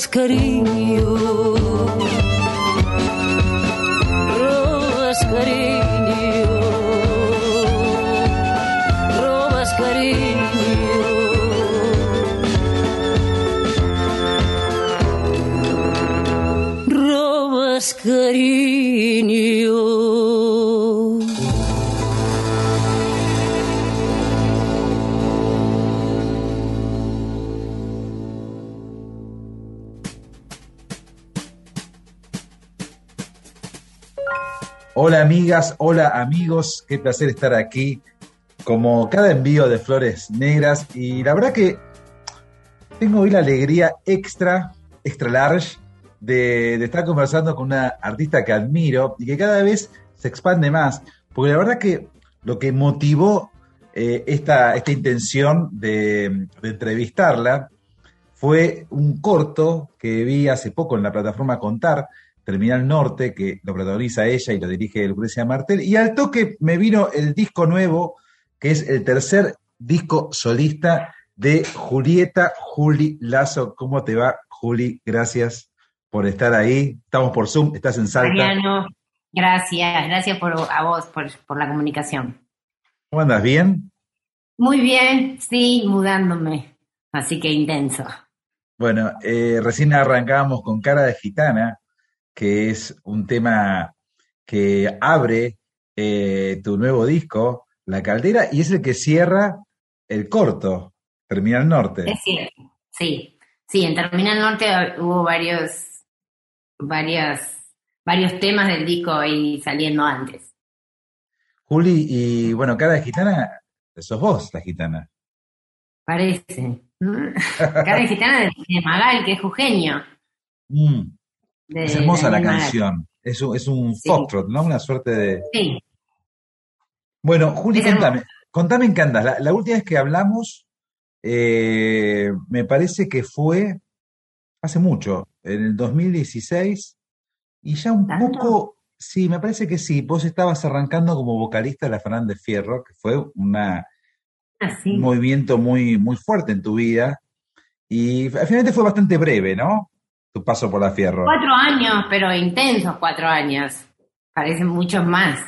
Robas cariño, robas cariño. cariño. Hola amigos, qué placer estar aquí como cada envío de flores negras y la verdad que tengo hoy la alegría extra, extra large de, estar conversando con una artista que admiro y que cada vez se expande más. Porque la verdad que lo que motivó eh, esta, esta intención de, entrevistarla fue un corto que vi hace poco en la plataforma Contar, Terminal Norte, que lo protagoniza ella y lo dirige Lucrecia Martel. Y al toque me vino el disco nuevo, que es el tercer disco solista de Julieta Juli Lazo. ¿Cómo te va, Juli? Gracias por estar ahí. Estamos por Zoom, estás en Salta. Mariano, gracias, gracias por, a vos por, la comunicación. ¿Cómo andas? ¿Bien? Muy bien, sí, mudándome, así que intenso. Bueno, eh, recién arrancábamos con Cara de Gitana, que es un tema que abre eh, tu nuevo disco, La Caldera, y es el que cierra el corto, Terminal Norte. Es cierto, sí. Sí, en Terminal Norte hubo varios, varios, varios temas del disco ahí saliendo antes. Juli, y bueno, Cara de Gitana, sos vos la gitana. Parece. Cara de Gitana de, de Magal, que es jujeño. Mm, de- es hermosa la canción. Es un, es un Sí. foxtrot, ¿no? Una suerte de... Sí, Bueno, Juli, contame, contame en qué andas. La, la última vez que hablamos, eh, me parece que fue hace mucho, en el 2016, y ya un ¿Tanto? poco, sí, me parece que sí, vos estabas arrancando como vocalista de la Fernández Fierro, que fue una, un movimiento muy, muy fuerte en tu vida, y al finalmente fue bastante breve, ¿no? Tu paso por la Fierro. Cuatro años, pero intensos cuatro años. Parecen muchos más.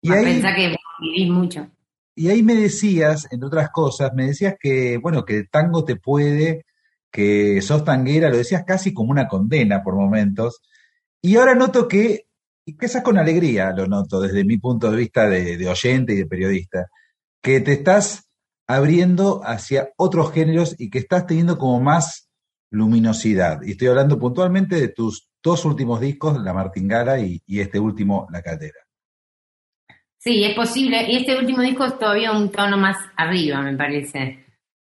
Y Más ahí, Pensá que vivís mucho. Y ahí me decías, entre otras cosas, me decías que, bueno, que el tango te puede, que sos tanguera, lo decías casi como una condena por momentos. Y ahora noto que, y quizás con alegría lo noto desde mi punto de vista de, de oyente y de periodista, que te estás abriendo hacia otros géneros y que estás teniendo como más luminosidad. Y estoy hablando puntualmente de tus dos últimos discos, La Martingala y, este último, La Caldera. Sí, es posible. Y este último disco es todavía un tono más arriba, me parece,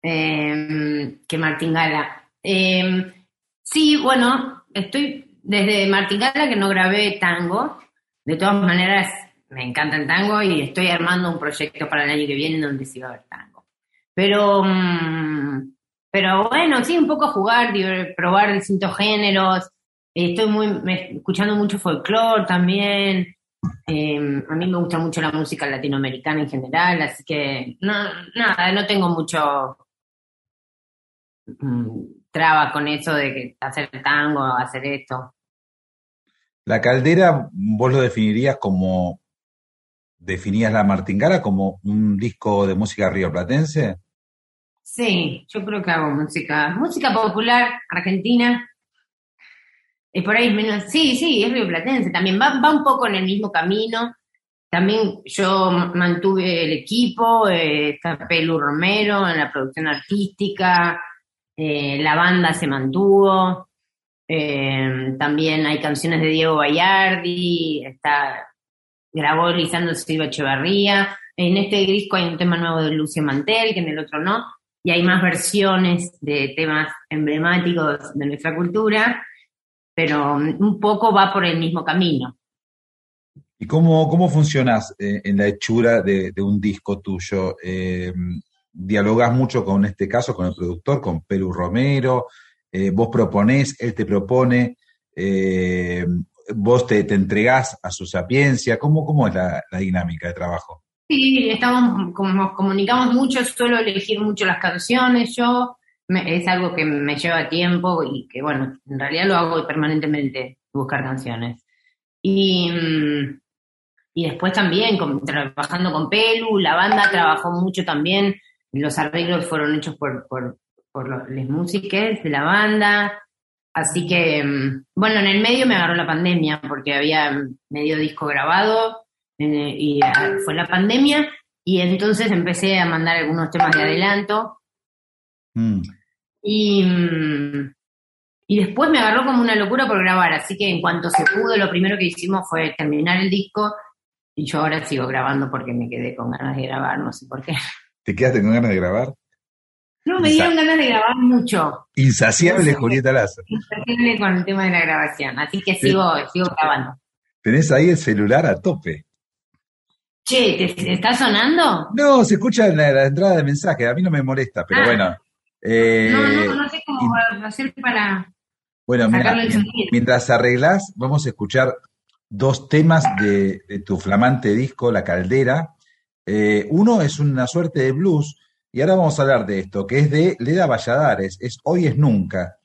eh, que Martingala. Eh, sí, bueno, estoy desde Martingala que no grabé tango. De todas maneras, me encanta el tango y estoy armando un proyecto para el año que viene donde sí va a haber tango. Pero, mm, pero bueno, sí, un poco jugar, probar distintos géneros. Estoy muy escuchando mucho folclore también. Eh, a mí me gusta mucho la música latinoamericana en general, así que no, nada, no tengo mucho mm, traba con eso de que hacer tango, hacer esto. La Caldera, vos lo definirías como, definías la Martingala como un disco de música rioplatense. Sí, yo creo que hago música, música popular argentina. Y por ahí menos, sí, sí, es rioplatense, también va, va un poco en el mismo camino. También yo mantuve el equipo, eh, está Pelu Romero en la producción artística, eh, la banda se mantuvo, eh, también hay canciones de Diego Bayardi, está, grabó Lisandro Silva Echevarría, en este disco hay un tema nuevo de Lucio Mantel, que en el otro no, y hay más versiones de temas emblemáticos de nuestra cultura, pero mm, un poco va por el mismo camino. ¿Y cómo, cómo funcionas eh, en la hechura de, un disco tuyo? Eh, ¿Dialogás mucho con este caso, con el productor, con Pelu Romero? Eh, ¿Vos proponés, él te propone? ¿Vos te, te entregás a su sapiencia? ¿Cómo, cómo es la, la dinámica de trabajo? Sí, estamos, como nos comunicamos mucho, suelo elegir mucho las canciones, yo, me- es algo que me lleva tiempo y que, bueno, en realidad lo hago permanentemente, buscar canciones. Y, mm, y después también con- trabajando con Pelu, la banda trabajó mucho también, los arreglos fueron hechos por, por, por los, les músiques de la banda, así que, mm, bueno, en el medio me agarró la pandemia porque había medio disco grabado eh, y ah, fue la pandemia y entonces empecé a mandar algunos temas de adelanto Mm. y, mm, y después me agarró como una locura por grabar, así que en cuanto se pudo, lo primero que hicimos fue terminar el disco y yo ahora sigo grabando porque me quedé con ganas de grabar, no sé por qué. ¿Te quedaste con ganas de grabar? No, me dieron ganas de grabar mucho, Insaciable No sé. Julieta Lazo. imposible con el tema de la grabación, así que sigo, sigo grabando. Tenés ahí el celular a tope. Che, ¿te, está sonando? No, se escucha en la, la entrada de mensaje, a mí no me molesta, pero Ah. bueno. Eh, No, no, no sé cómo hacer para... Bueno, mira, mientras arreglás, vamos a escuchar dos temas de, de tu flamante disco, La Caldera. Eh, uno es una suerte de blues, y ahora vamos a hablar de esto, que es de Leda Valladares, es Hoy es Nunca.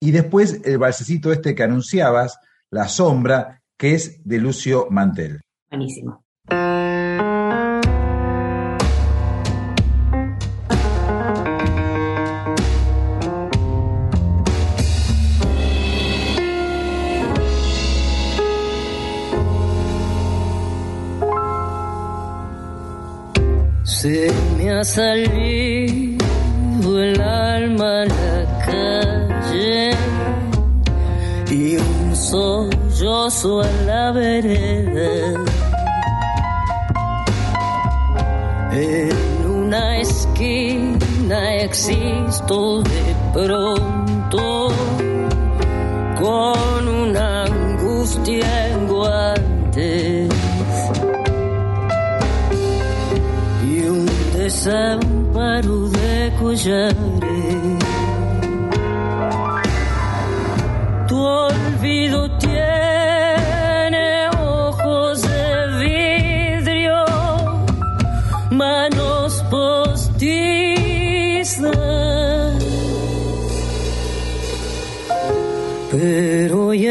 Y después el balsecito este que anunciabas, La Sombra, que es de Lucio Mantel. Buenísimo. Se me ha salido el alma a la calle y un sollozo a la vereda. En una esquina existo de pronto con una angustia en guantes y un desamparo de collares. Tu olvido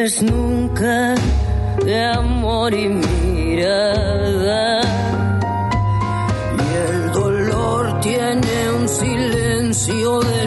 Pero hoy es nunca de amor y mirada. Y el dolor tiene un silencio del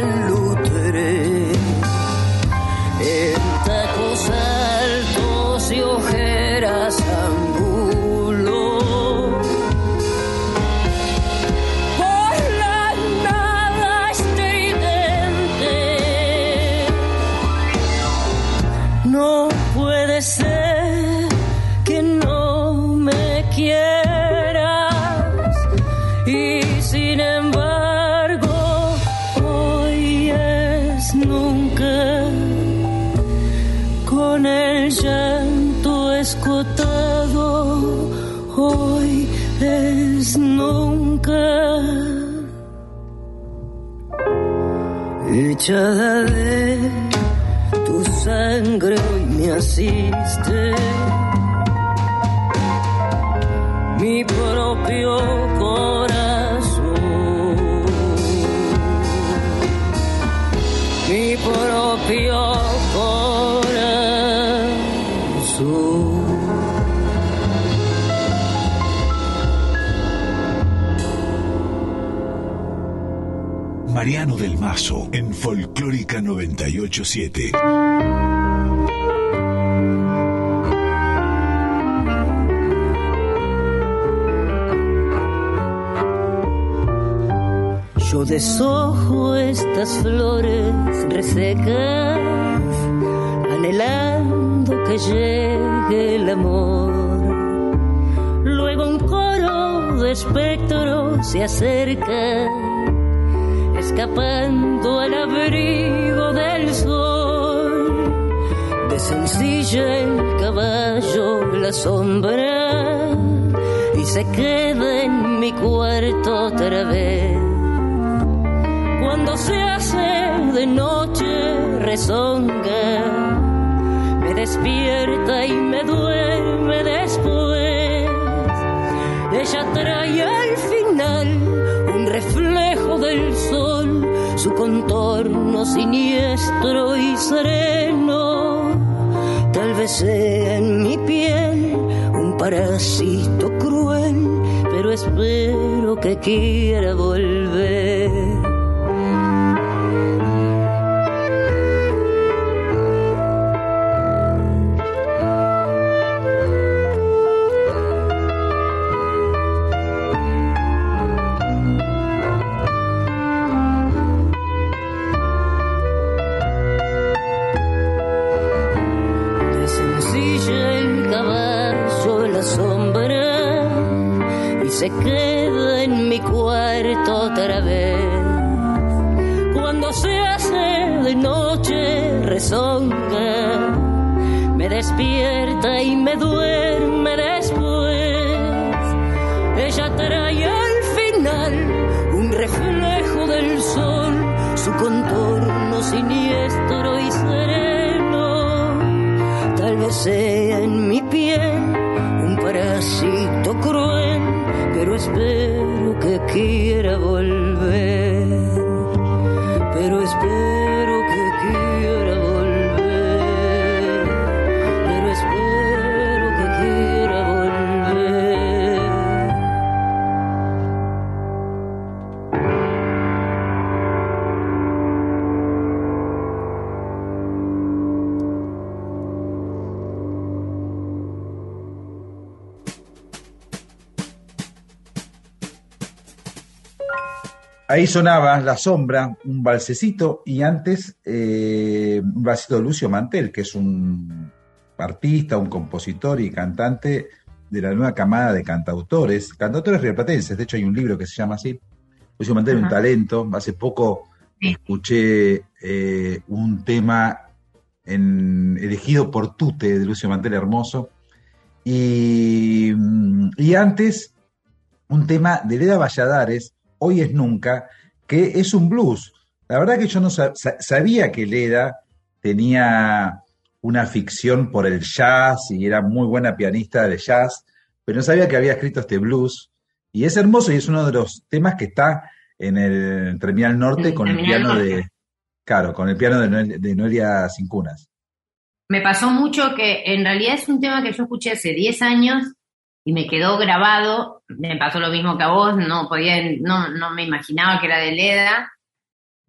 echada de tu sangre hoy me asiste. Mi propio del Mazo en Folclórica 987. Yo deshojo estas flores resecas, anhelando que llegue el amor. Luego un coro de espectros se acerca, escapando al abrigo del sol. Desencilla el caballo la sombra y se queda en mi cuarto otra vez. Cuando se hace de noche rezonga, me despierta y me duerme después. Ella trae reflejo del sol, su contorno siniestro y sereno. Tal vez sea en mi piel un parásito cruel, pero espero que quiera volver. Otra vez. Cuando se hace de noche rezonga, me despierta y me duerme después. Ella trae al final un reflejo del sol, su contorno siniestro y sereno. Tal vez sea en mi piel un parásito pero espero que quiera volver. Pero espero Ahí sonaba La Sombra, un balsecito, y antes eh, un balsecito de Lucio Mantel, que es un artista, un compositor y cantante de la nueva camada de cantautores, cantautores rioplatenses. De hecho, hay un libro que se llama así. Lucio Mantel, un talento. Hace poco escuché eh, un tema elegido por Tute de Lucio Mantel Hermoso. Y, y antes, un tema de Leda Valladares, Hoy es Nunca, que es un blues. La verdad que yo no sabía que Leda tenía una ficción por el jazz y era muy buena pianista de jazz, pero no sabía que había escrito este blues. Y es hermoso y es uno de los temas que está en el Terminal Norte con el piano de. Claro, con el piano de, de Noelia Cincunas. Me pasó mucho que en realidad es un tema que yo escuché hace 10 años y me quedó grabado. Me pasó lo mismo que a vos, no podía, no, no me imaginaba que era de Leda.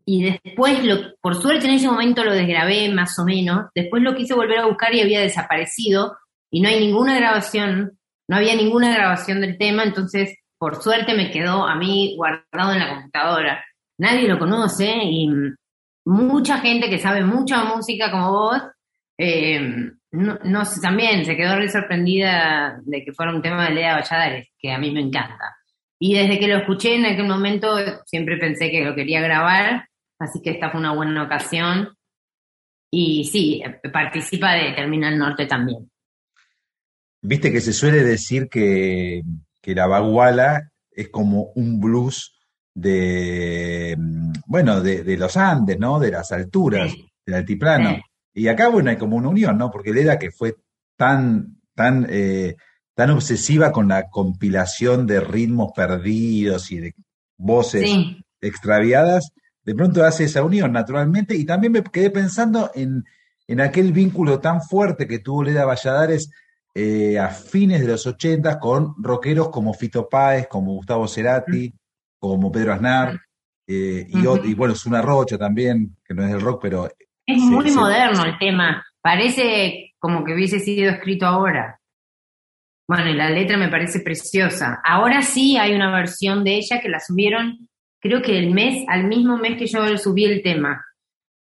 Y después, lo, por suerte en ese momento lo desgrabé más o menos. Después lo quise volver a buscar y había desaparecido. Y no hay ninguna grabación, no había ninguna grabación del tema. Entonces, por suerte me quedó a mí guardado en la computadora. Nadie lo conoce y mucha gente que sabe mucha música como vos eh, no, no también se quedó re sorprendida de que fuera un tema de Lea Valladares, que a mí me encanta. Y desde que lo escuché en aquel momento siempre pensé que lo quería grabar, así que esta fue una buena ocasión. Y sí, participa de Terminal Norte también. Viste que se suele decir que, que la baguala es como un blues de, bueno, de, los Andes, ¿no? De las alturas, del altiplano. Y acá, bueno, hay como una unión, ¿no? Porque Leda, que fue tan, tan, eh, tan obsesiva con la compilación de ritmos perdidos y de voces extraviadas, de pronto hace esa unión naturalmente. Y también me quedé pensando en, en aquel vínculo tan fuerte que tuvo Leda Valladares eh, a fines de los 80 con rockeros como Fito Páez, como Gustavo Cerati, como Pedro Aznar. Eh, y, y, bueno, es una rocha también, que no es del rock, pero es muy moderno el tema. Parece como que hubiese sido escrito ahora. Bueno, y la letra me parece preciosa. Ahora sí hay una versión de ella que la subieron, creo que el mes, al mismo mes que yo subí el tema.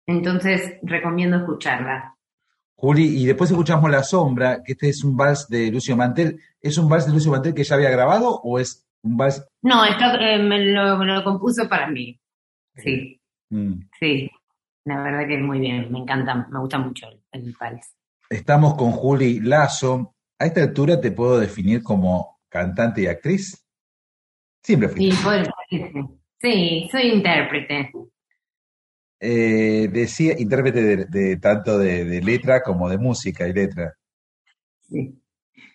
Entonces recomiendo escucharla. Juli, y después escuchamos La Sombra, que este es un vals de Lucio Mantel. ¿Es un vals de Lucio Mantel que ya había grabado o es un vals? No, esto, eh, me, lo, compuso para mí. Sí. Mm. Sí. La verdad que muy bien, me encanta, me gusta mucho el, vals. Estamos con Juli Lazo. A esta altura te puedo definir como cantante y actriz. Siempre fui. Sí, sí, soy intérprete. Eh, decía intérprete de, tanto de, letra como de música y letra. Sí.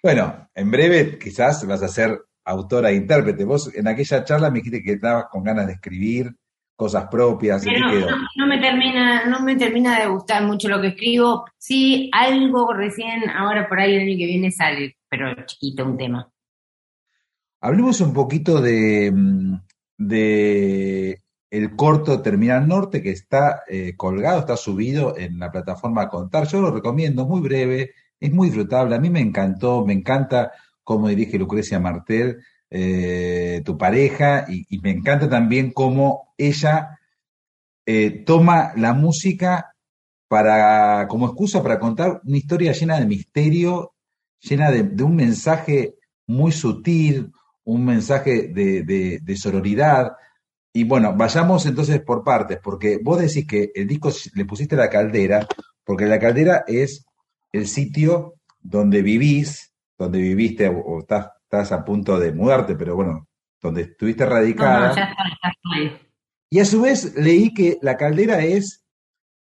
Bueno, en breve quizás vas a ser autora e intérprete. Vos en aquella charla me dijiste que estabas con ganas de escribir, cosas propias. no, me termina, no me termina de gustar mucho lo que escribo. Sí, algo recién, ahora por ahí el año que viene sale, pero chiquito un tema. Hablemos un poquito de, mm, de el corto Terminal Norte que está eh, colgado, está subido en la plataforma Contar. Yo lo recomiendo, muy breve, es muy disfrutable. A mí me encantó, me encanta cómo dirige Lucrecia Martel. Eh, tu pareja y, me encanta también cómo ella eh, toma la música para, como excusa para contar una historia llena de misterio, llena de, un mensaje muy sutil, un mensaje de, de, sororidad. Y bueno, vayamos entonces por partes, porque vos decís que el disco le pusiste la caldera, porque la caldera es el sitio donde vivís, donde viviste o estás estás a punto de mudarte, pero bueno, donde estuviste radicada. Y a su vez leí que la caldera es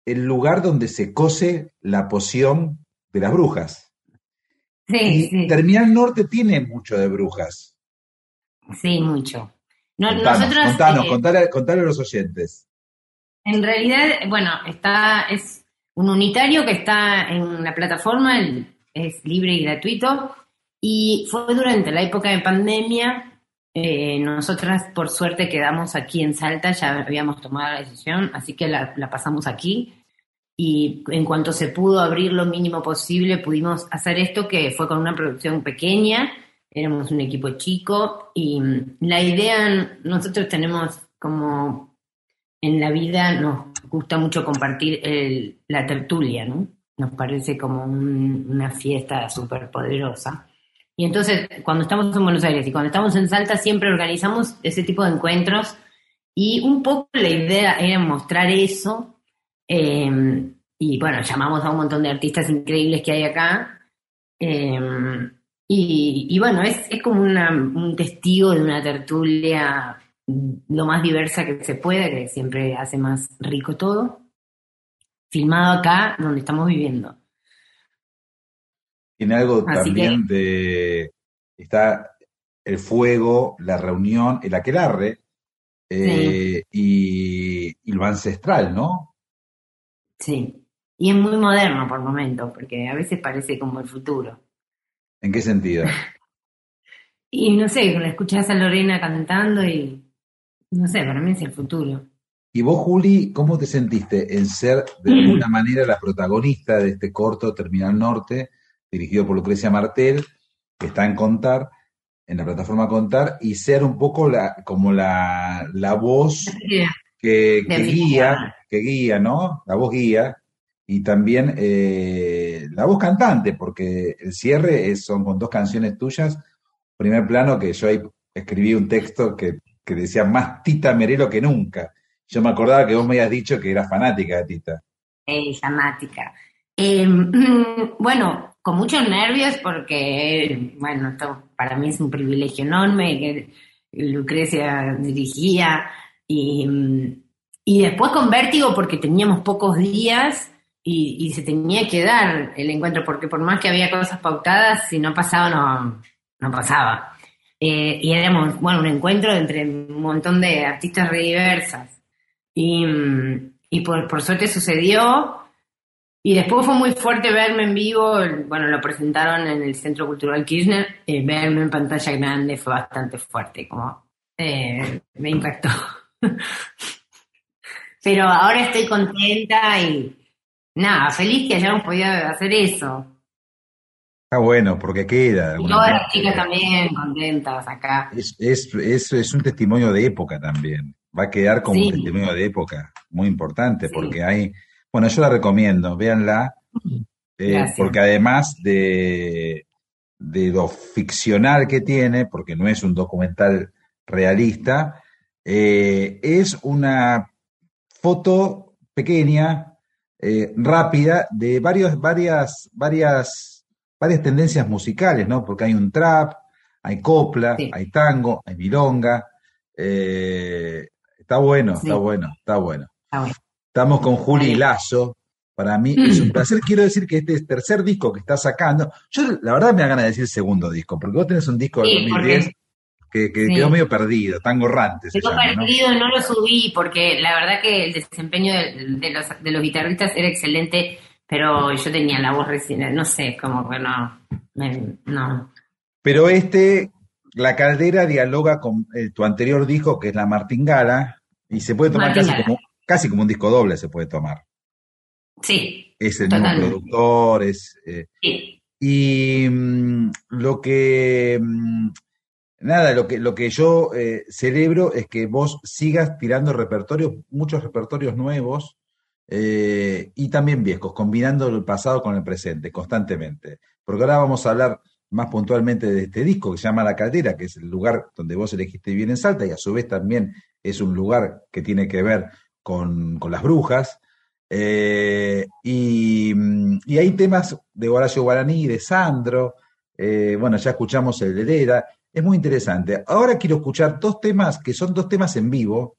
el lugar donde se cose la poción de las brujas. Sí, y Terminal Norte tiene mucho de brujas. Sí, mucho. contanos, contanos, eh, a los oyentes. En realidad, bueno, está, es un unitario que está en la plataforma, es libre y gratuito, y fue durante la época de pandemia, eh, nosotras por suerte quedamos aquí en Salta, ya habíamos tomado la decisión, así que la, pasamos aquí. Y en cuanto se pudo abrir lo mínimo posible, pudimos hacer esto, que fue con una producción pequeña, éramos un equipo chico y la idea, nosotros tenemos como en la vida nos gusta mucho compartir el, la tertulia, ¿no? Nos parece como un- una fiesta súper poderosa. Y entonces, cuando estamos en Buenos Aires y cuando estamos en Salta, siempre organizamos ese tipo de encuentros y un poco la idea era mostrar eso. eh, y bueno, llamamos a un montón de artistas increíbles que hay acá. y, y bueno, es, es como una- un testigo de una tertulia lo más diversa que se pueda, que siempre hace más rico todo. Filmado acá, donde estamos viviendo. Tiene algo Así también de. Está el fuego, la reunión, el aquelarre eh, y, y lo ancestral, ¿no? Sí. Y es muy moderno por momento, porque a veces parece como el futuro. ¿En qué sentido? Y no sé, la escuchás a Lorena cantando y no sé, para mí es el futuro. Y vos, Juli, ¿cómo te sentiste en ser de alguna manera la protagonista de este corto Terminal Norte, dirigido por Lucrecia Martel, que está en Contar, en la plataforma Contar, y ser un poco la, como la, la voz que, guía, que guía, ¿no? La voz guía, y también eh, la voz cantante, porque el cierre es- son con dos canciones tuyas. Primer plano que yo ahí escribí un texto que, que decía más Tita Merelo que nunca. Yo me acordaba que vos me habías dicho que eras fanática de Tita. Eh, fanática. Eh, bueno, con muchos nervios porque, bueno, esto para mí es un privilegio enorme que Lucrecia dirigía y, y después con vértigo porque teníamos pocos días y, y se tenía que dar el encuentro porque por más que había cosas pautadas, si no pasaba, no, no pasaba. Eh, y éramos, bueno, un encuentro entre un montón de artistas re diversas. Y, y por, por suerte sucedió. Y después fue muy fuerte verme en vivo, bueno, lo presentaron en el Centro Cultural Kirchner, eh, verme en pantalla grande fue bastante fuerte, como eh, me impactó. Pero ahora estoy contenta y nada, feliz que hayamos podido hacer eso. Está bueno, porque queda. Y todas las chicas también contentas acá. Es, es, es, es un testimonio de época también. Va a quedar como un testimonio de época muy importante, Sí. porque hay. Bueno, yo la recomiendo, véanla, eh, Gracias. porque además de, de lo ficcional que tiene, porque no es un documental realista, eh, es una foto pequeña, eh, rápida, de varios, varias, varias, varias tendencias musicales, ¿no? Porque hay un trap, hay copla, Sí. hay tango, hay milonga. eh, está bueno, Sí. está bueno, está bueno. Ah, bueno. Estamos con Juli. Lazo. Para mí es un placer. Quiero decir que este es tercer disco que está sacando. Yo, la verdad, me da ganas de decir segundo disco, porque vos tenés un disco de Sí, 2010 porque- que, que sí. quedó medio perdido, Tango Rante se Quedó perdido, no lo subí porque la verdad que el desempeño de, de los, de los guitarristas era excelente, pero yo tenía la voz recién, no sé, como que no, me- no. Pero este, La Caldera dialoga con eh, tu anterior disco, que es La Martingala, y se puede tomar casi Martingala. como, casi como un disco doble, se puede tomar. Sí, Es el mismo productor, es... eh, sí, Y mm, lo que, mm, nada, lo que, lo que yo eh, celebro es que vos sigas tirando repertorios, muchos repertorios nuevos eh, y también viejos, combinando el pasado con el presente constantemente. Porque ahora vamos a hablar más puntualmente de este disco que se llama La Caldera, que es el lugar donde vos elegiste vivir en Salta y a su vez también es un lugar que tiene que ver con, con las brujas. Eh, y, mm, y hay temas de Horacio Guaraní, de Sandro, eh, bueno, ya escuchamos el de Leda, es muy interesante. Ahora quiero escuchar dos temas que son dos temas en vivo,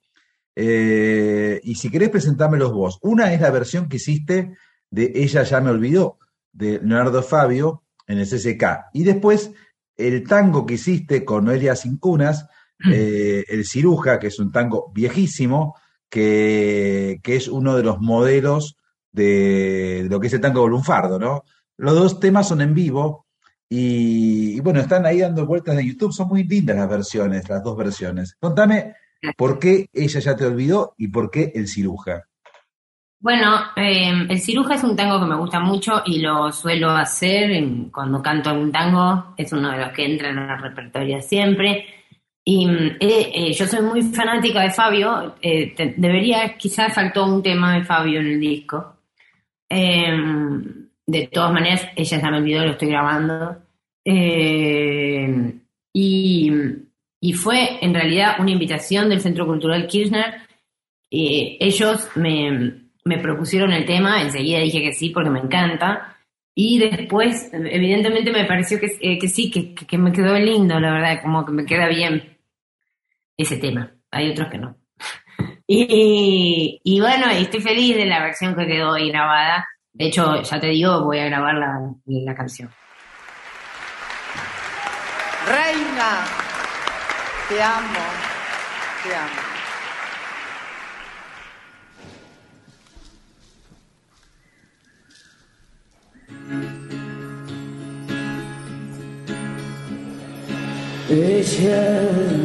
eh, y si querés presentármelos vos. Una es la versión que hiciste de Ella ya me olvidó, de Leonardo Fabio en el CCK, y después el tango que hiciste con Noelia Cincunas, eh, El Ciruja, que es un tango viejísimo, que, es uno de los modelos de, de lo que es el tango lunfardo, ¿no? Los dos temas son en vivo y, bueno, están ahí dando vueltas en YouTube, son muy lindas las versiones, las dos versiones. Contame por qué ella ya te olvidó y por qué el ciruja. Bueno, eh, el ciruja es un tango que me gusta mucho y lo suelo hacer cuando canto un tango, es uno de los que entra en el repertorio siempre. Y eh, eh, yo soy muy fanática de Fabio. eh, debería, quizás faltó un tema de Fabio en el disco. Eh, de todas maneras, ella ya me olvidó, lo estoy grabando. Eh, y, y fue en realidad una invitación del Centro Cultural Kirchner. Ellos me, me propusieron el tema, enseguida dije que sí porque me encanta. Y después, evidentemente, me pareció que, eh, que sí, que- que me quedó lindo, la verdad, como que me queda bien ese tema. Hay otros que no. Y, y bueno, estoy feliz de la versión que quedó ahí grabada. De hecho, ya te digo, voy a grabar la, la canción. Reina, te amo, te amo. Ella,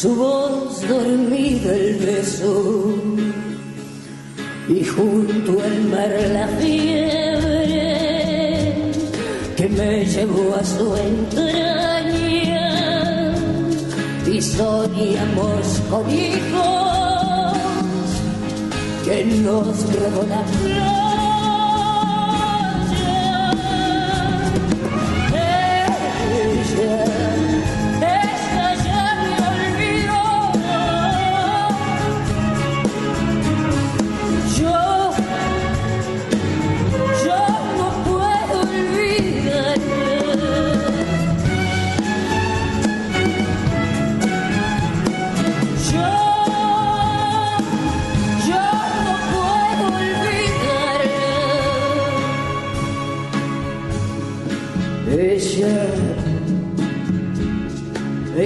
su voz dormida el beso, y junto al mar la fiebre que me llevó a su entraña, y soñamos con hijos que nos robó la playa.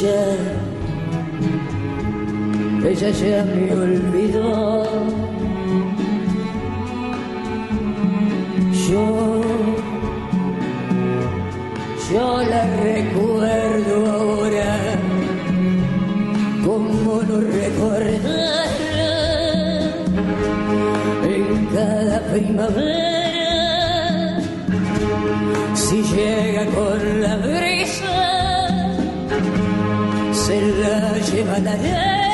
Ella, ella ya me olvidó. Yo, yo la recuerdo ahora. ¿Cómo no recordarla? En cada primavera, se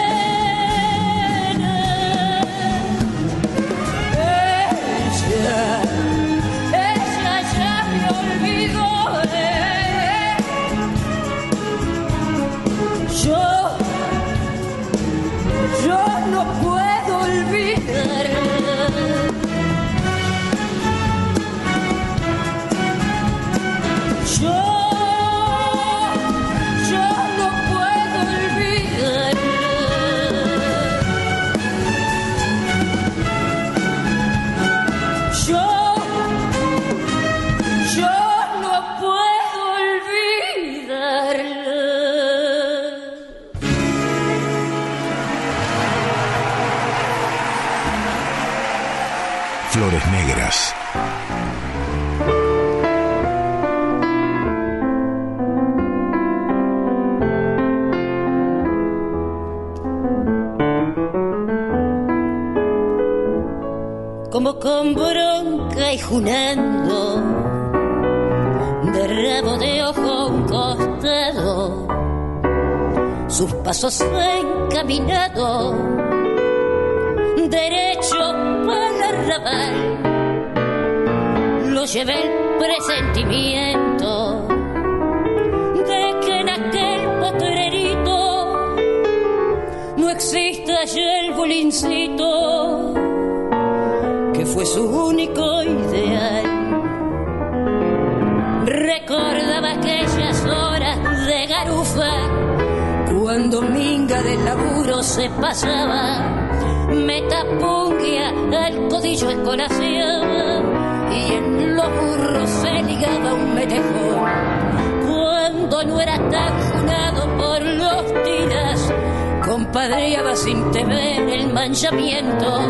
pasos encaminados, derecho para el arrabal, lo llevé el presentimiento de que en aquel potrerito no existe el bolincito que fue su único ideal. Se pasaba. Metapungia al codillo escolaseaba y en los burros se ligaba un metejón. Cuando no era tan junado por los tiras, compadreaba sin temer el manchamiento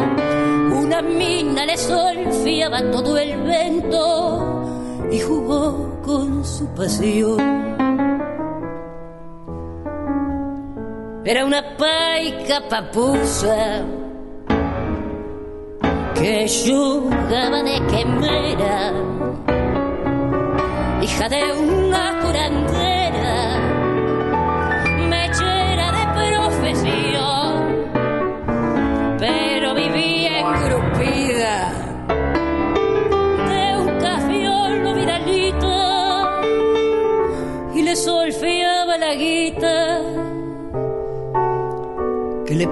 una mina le solfiaba todo el vento y jugó con su pasión. Era una paica papusa que jugaba de quemera, hija de una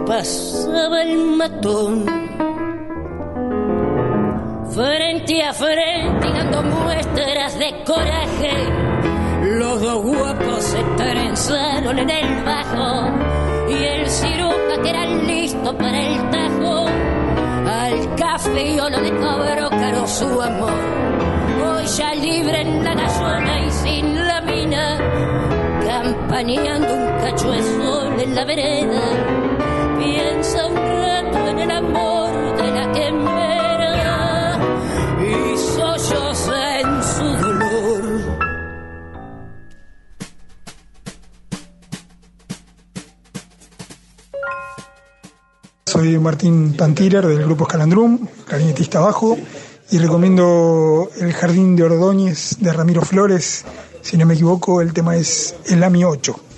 pasaba el matón. Frente a frente dando muestras de coraje, los dos guapos se trenzaron en el bajo y el ciruja que era listo para el tajo al café yo lo le cobró caro su amor. Hoy ya libre en la gallona y sin la mina, campaneando un cacho de sol en la vereda. Piensa un rato en el amor de la que muera y su dolor. Soy Martín Tantirer del grupo Escalandrum, clarinetista bajo, y recomiendo El Jardín de Ordóñez de Ramiro Flores. Si no me equivoco, el tema es El AMI 8.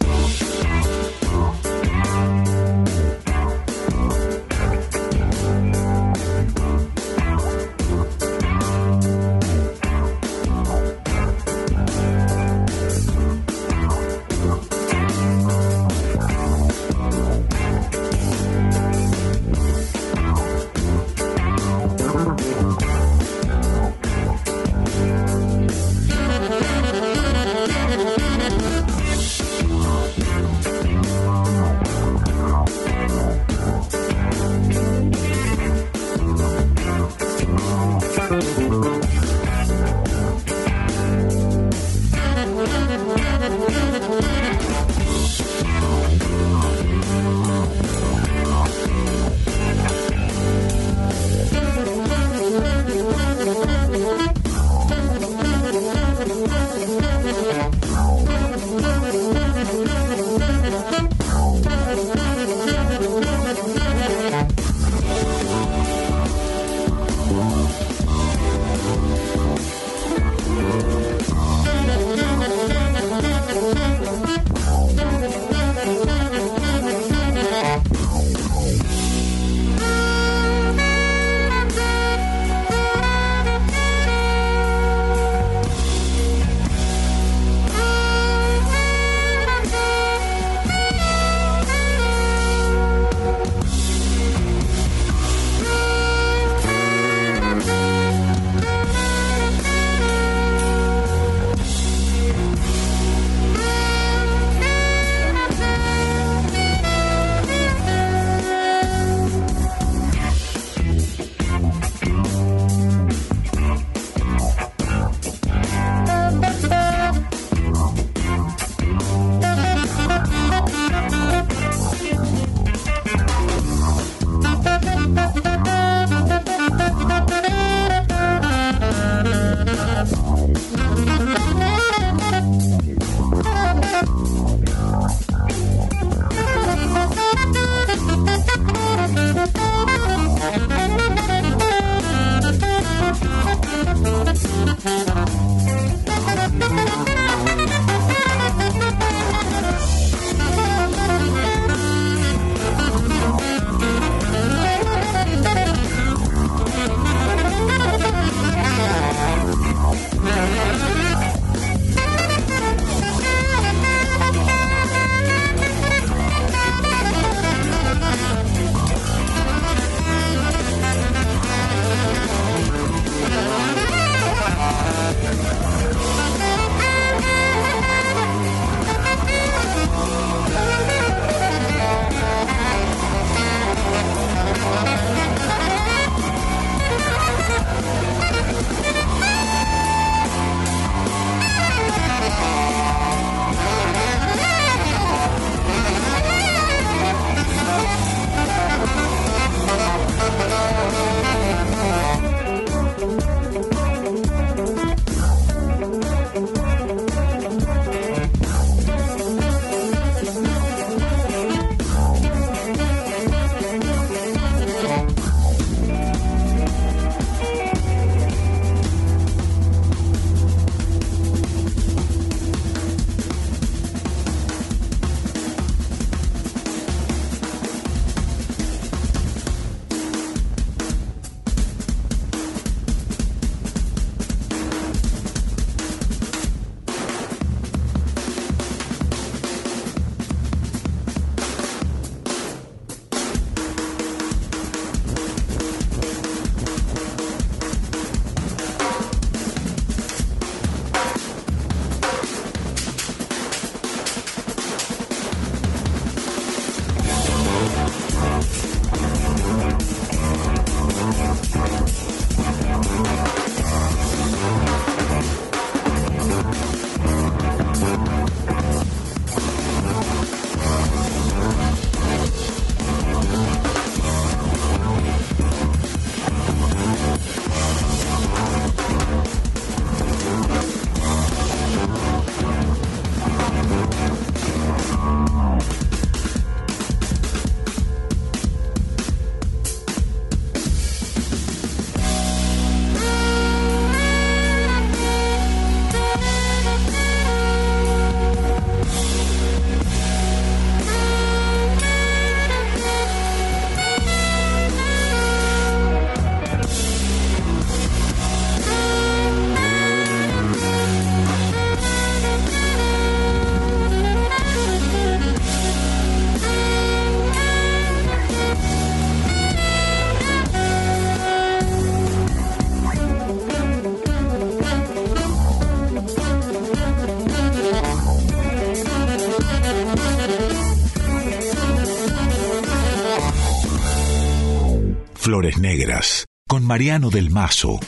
Negras con Mariano del Mazo.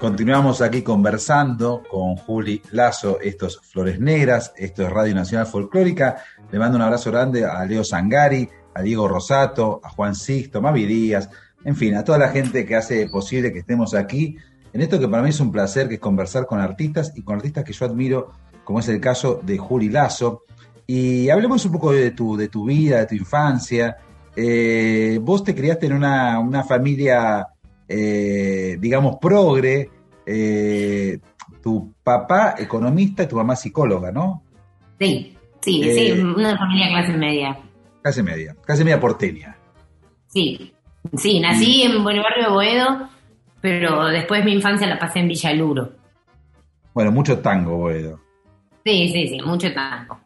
Continuamos aquí conversando con Juli Lazo, estos Flores Negras, esto es Radio Nacional Folclórica. Le mando un abrazo grande a Leo Zangari, a Diego Rosato, a Juan Sixto, Mavi Díaz, en fin, a toda la gente que hace posible que estemos aquí en esto que para mí es un placer, que es conversar con artistas y con artistas que yo admiro, como es el caso de Juli Lazo. Y hablemos un poco de tu, de tu vida, de tu infancia. Eh, vos te criaste en una, familia, eh, digamos, progre. Eh, tu papá economista y tu mamá psicóloga, ¿no? Sí, sí, sí, una familia clase media. Clase media, clase media porteña. Sí, sí, nací en Buen Barrio de Boedo, pero después mi infancia la pasé en Villaluro. Bueno, mucho tango, Boedo. Sí, sí, sí, mucho tango.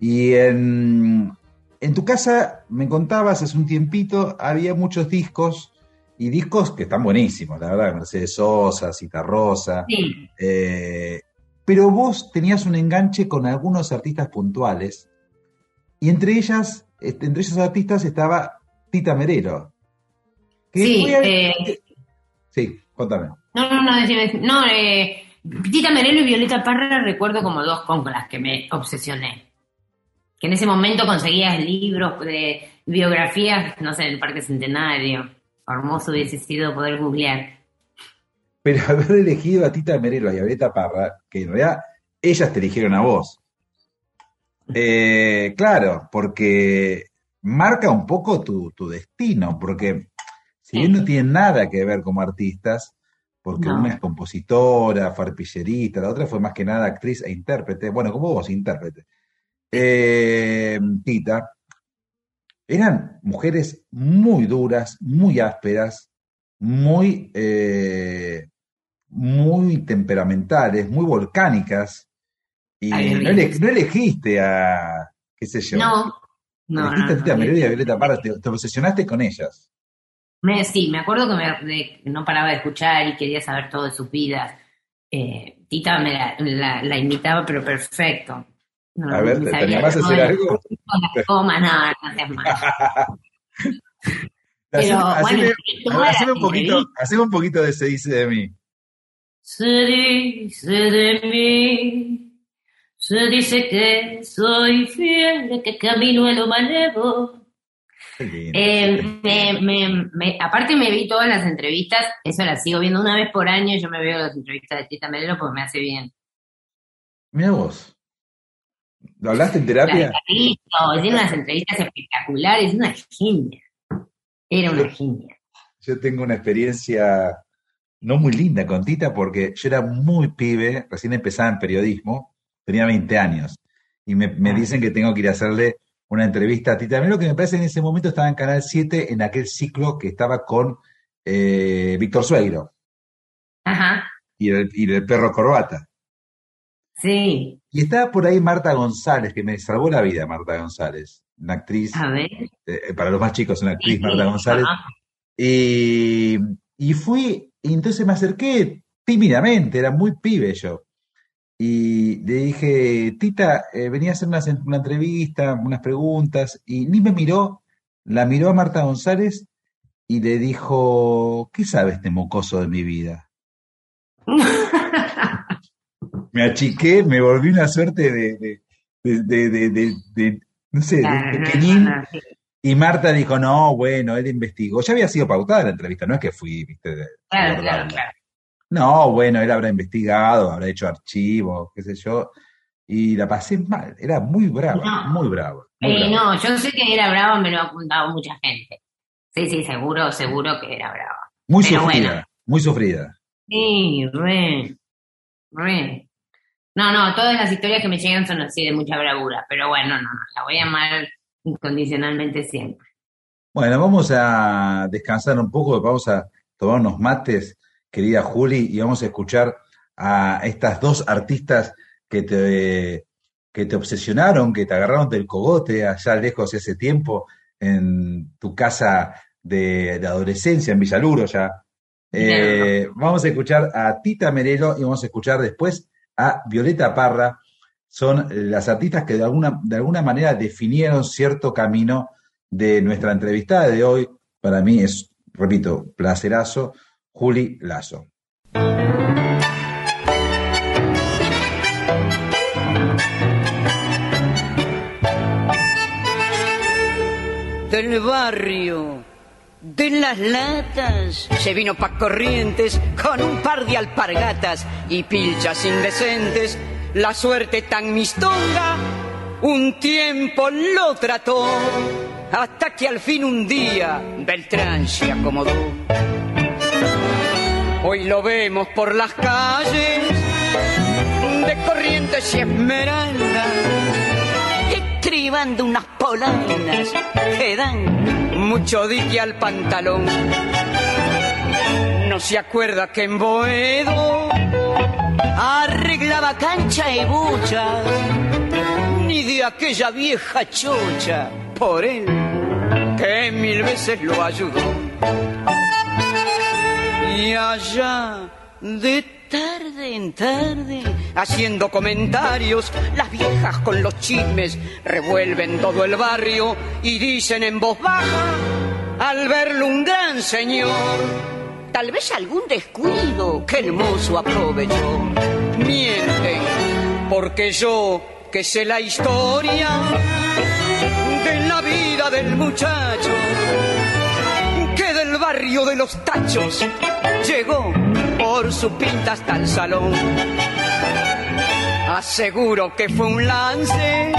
Y en, tu casa, me contabas hace un tiempito, había muchos discos y discos que están buenísimos, la verdad, Mercedes Sosa, Cita Rosa. Sí. Eh, pero vos tenías un enganche con algunos artistas puntuales y entre ellas, este, entre esos artistas estaba Tita Merero. sí, eh, Sí, contame. No, no, no, no, eh, Tita Merelo y Violeta Parra recuerdo como dos con las que me obsesioné. Que en ese momento conseguías libros de biografías, no sé, en el Parque Centenario. Hermoso hubiese sido poder googlear. Pero haber elegido a Tita Merelo y a Violeta Parra, que en realidad ellas te eligieron a vos. Eh, claro, porque marca un poco tu, tu destino, porque si bien no tienen nada que ver como artistas, porque una es compositora, farpillerista, la otra fue más que nada actriz e intérprete, bueno, como vos, intérprete. Eh, Tita, eran mujeres muy duras, muy ásperas, muy, eh, muy temperamentales, muy volcánicas, y no, elegiste a, qué sé yo. No, no. Elegiste a Tita y Violeta Parra, te obsesionaste con ellas. Me, sí, me acuerdo que me, no paraba de escuchar y quería saber todo de sus vidas. Eh, Tita me la, la, imitaba, pero perfecto. A ver, ¿te, animás a hacer algo? No, no, no seas mal. pero bueno, haceme un, poquito, haceme un poquito de Se dice de mí. Se dice de mí, se dice que soy fiel, que camino en lo eh, me, aparte me vi todas las entrevistas, eso las sigo viendo una vez por año, yo me veo las entrevistas de Tita Melero porque me hace bien. Mira vos. ¿Lo hablaste en terapia? tiene unas entrevistas espectaculares, es una genia. Era una genia. Yo tengo una experiencia no muy linda con Tita porque yo era muy pibe, recién empezaba en periodismo, tenía 20 años, y me, me ah. dicen que tengo que ir a hacerle una entrevista a ti. También lo que me parece en ese momento estaba en Canal 7 en aquel ciclo que estaba con eh, Víctor Sueiro. Ajá. Y el, y el perro corbata. Sí. Y estaba por ahí Marta González, que me salvó la vida, Marta González. Una actriz. A ver. Eh, para los más chicos, una actriz, Marta González. Y, y fui, y entonces me acerqué tímidamente, era muy pibe yo y le dije, Tita, eh, venía a hacer una, una, entrevista, unas preguntas, y ni me miró, la miró a Marta González y le dijo, ¿qué sabe este mocoso de mi vida? me achiqué, me volví una suerte de, de, no sé, de pequeñín. Y Marta dijo, no, bueno, él investigó. Ya había sido pautada la entrevista, no es que fui, viste. claro, claro, claro. No, bueno, él habrá investigado, habrá hecho archivos, qué sé yo. Y la pasé mal, era muy brava, muy brava. eh, No, yo sé que era brava, me lo ha apuntado mucha gente. Sí, sí, seguro, seguro que era brava. Muy sufrida, muy sufrida. Sí, re, re. No, no, todas las historias que me llegan son así de mucha bravura, pero bueno, no, no, la voy a amar incondicionalmente siempre. Bueno, vamos a descansar un poco, vamos a tomar unos mates querida Juli, y vamos a escuchar a estas dos artistas que te, que te obsesionaron, que te agarraron del cogote allá lejos hace tiempo en tu casa de, adolescencia en Villaluro ya. Eh, vamos a escuchar a Tita Merelo y vamos a escuchar después a Violeta Parra. son las artistas que de alguna, de alguna manera definieron cierto camino de nuestra entrevistada de hoy. Para mí es, repito, placerazo, Juli Lazo. Del barrio de las latas se vino pa' corrientes con un par de alpargatas y pilchas indecentes. La suerte tan mistonga un tiempo lo trató hasta que al fin un día Beltrán se acomodó. Hoy lo vemos por las calles de Corrientes y Esmeralda, estribando unas polainas que dan mucho dique al pantalón. No se acuerda que en Boedo arreglaba cancha y buchas, ni de aquella vieja chocha por él que mil veces lo ayudó. Y allá de tarde en tarde, haciendo comentarios, las viejas con los chismes revuelven todo el barrio y dicen en voz baja, al verlo un gran señor, tal vez algún descuido que el mozo aprovechó. Mienten, porque yo que sé la historia de la vida del muchacho que del barrio de los tachos llegó por su pinta hasta el salón. Aseguro que fue un lance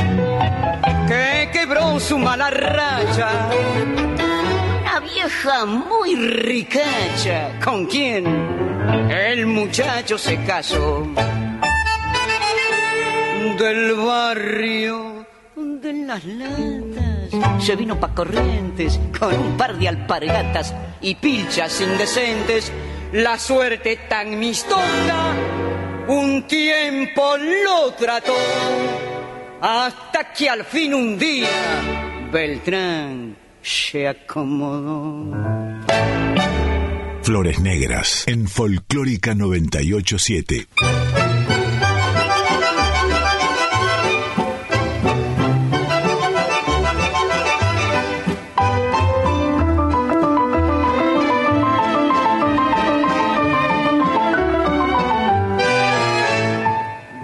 que quebró su mala racha. Una vieja muy ricacha con quien el muchacho se casó. Del barrio de las latas se vino pa' corrientes con un par de alpargatas y pilchas indecentes. La suerte tan mistonga un tiempo lo trató hasta que al fin un día Beltrán se acomodó. Flores Negras en Folclórica 987.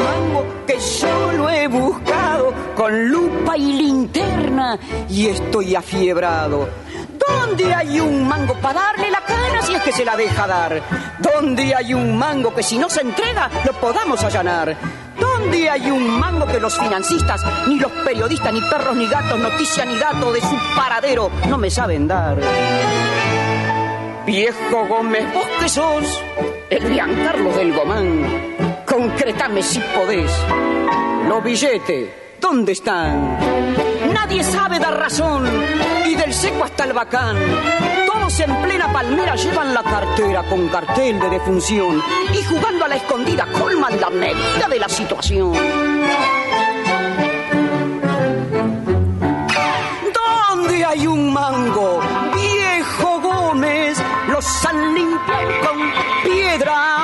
mango que yo lo he buscado con lupa y linterna y estoy afiebrado. ¿Dónde hay un mango para darle la cana si es que se la deja dar? ¿Dónde hay un mango que si no se entrega lo podamos allanar? ¿Dónde hay un mango que los financistas, ni los periodistas, ni perros, ni gatos, noticia ni dato de su paradero no me saben dar? Viejo Gómez, vos que sos el Giancarlo del Gomán, concretame si podés. Los billetes, ¿dónde están? Nadie sabe dar razón, y del seco hasta el bacán. Todos en plena palmera llevan la cartera con cartel de defunción, y jugando a la escondida colman la medida de la situación. ¿Dónde hay un mango? Viejo Gómez, los han limpiado con piedra pómez. ¿Dónde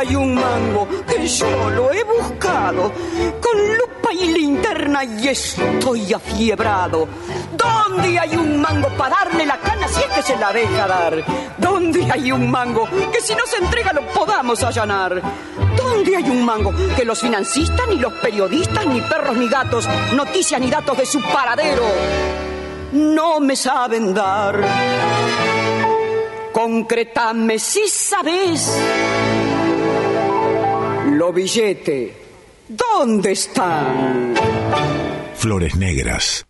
hay un mango que yo lo he buscado con lupa y linterna y estoy afiebrado? ¿Dónde hay un mango para darle la cana si es que se la deja dar? ¿Dónde hay un mango que si no se entrega lo podamos allanar? ¿Dónde hay un mango que los financistas, ni los periodistas, ni perros, ni gatos, noticias ni datos de su paradero no me saben dar? Concretame si sabes. Billete, ¿dónde están? Flores Negras.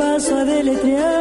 paso a deletrear.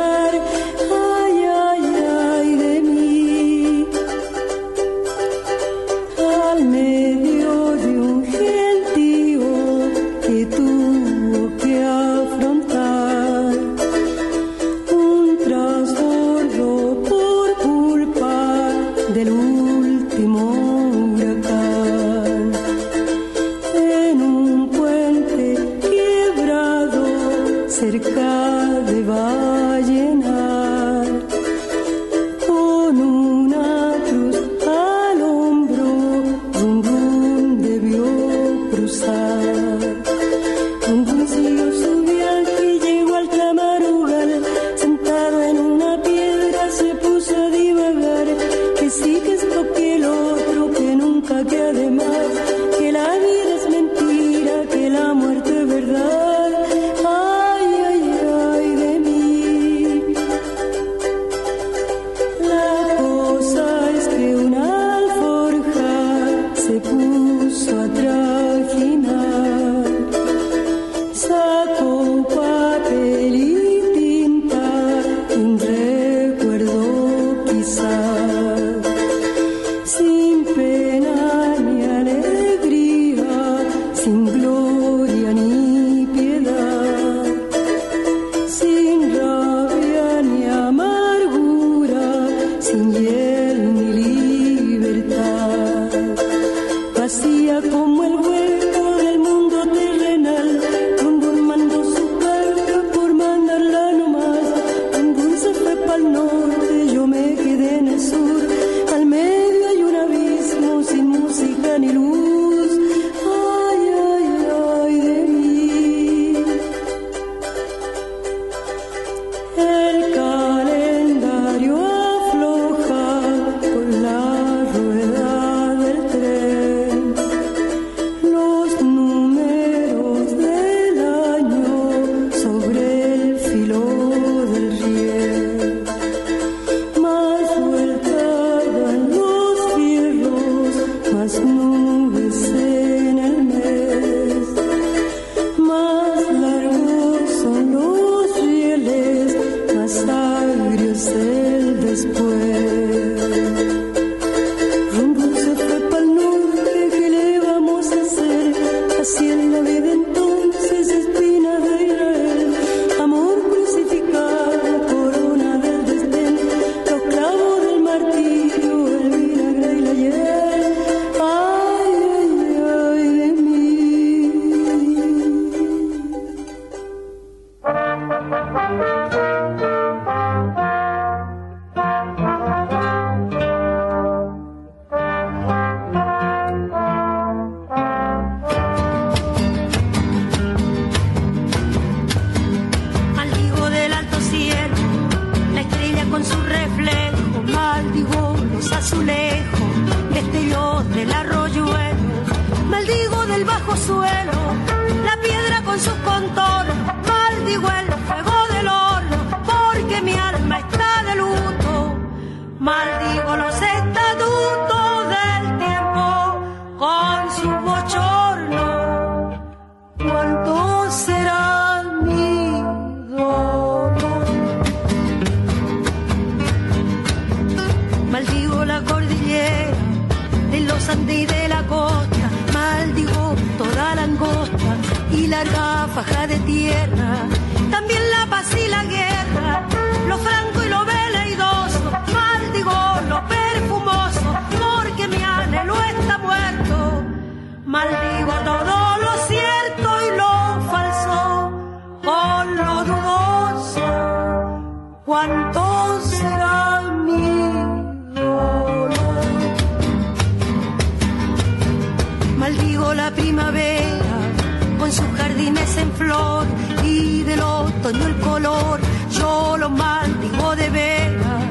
flor y del otoño el color, yo lo maldigo de veras.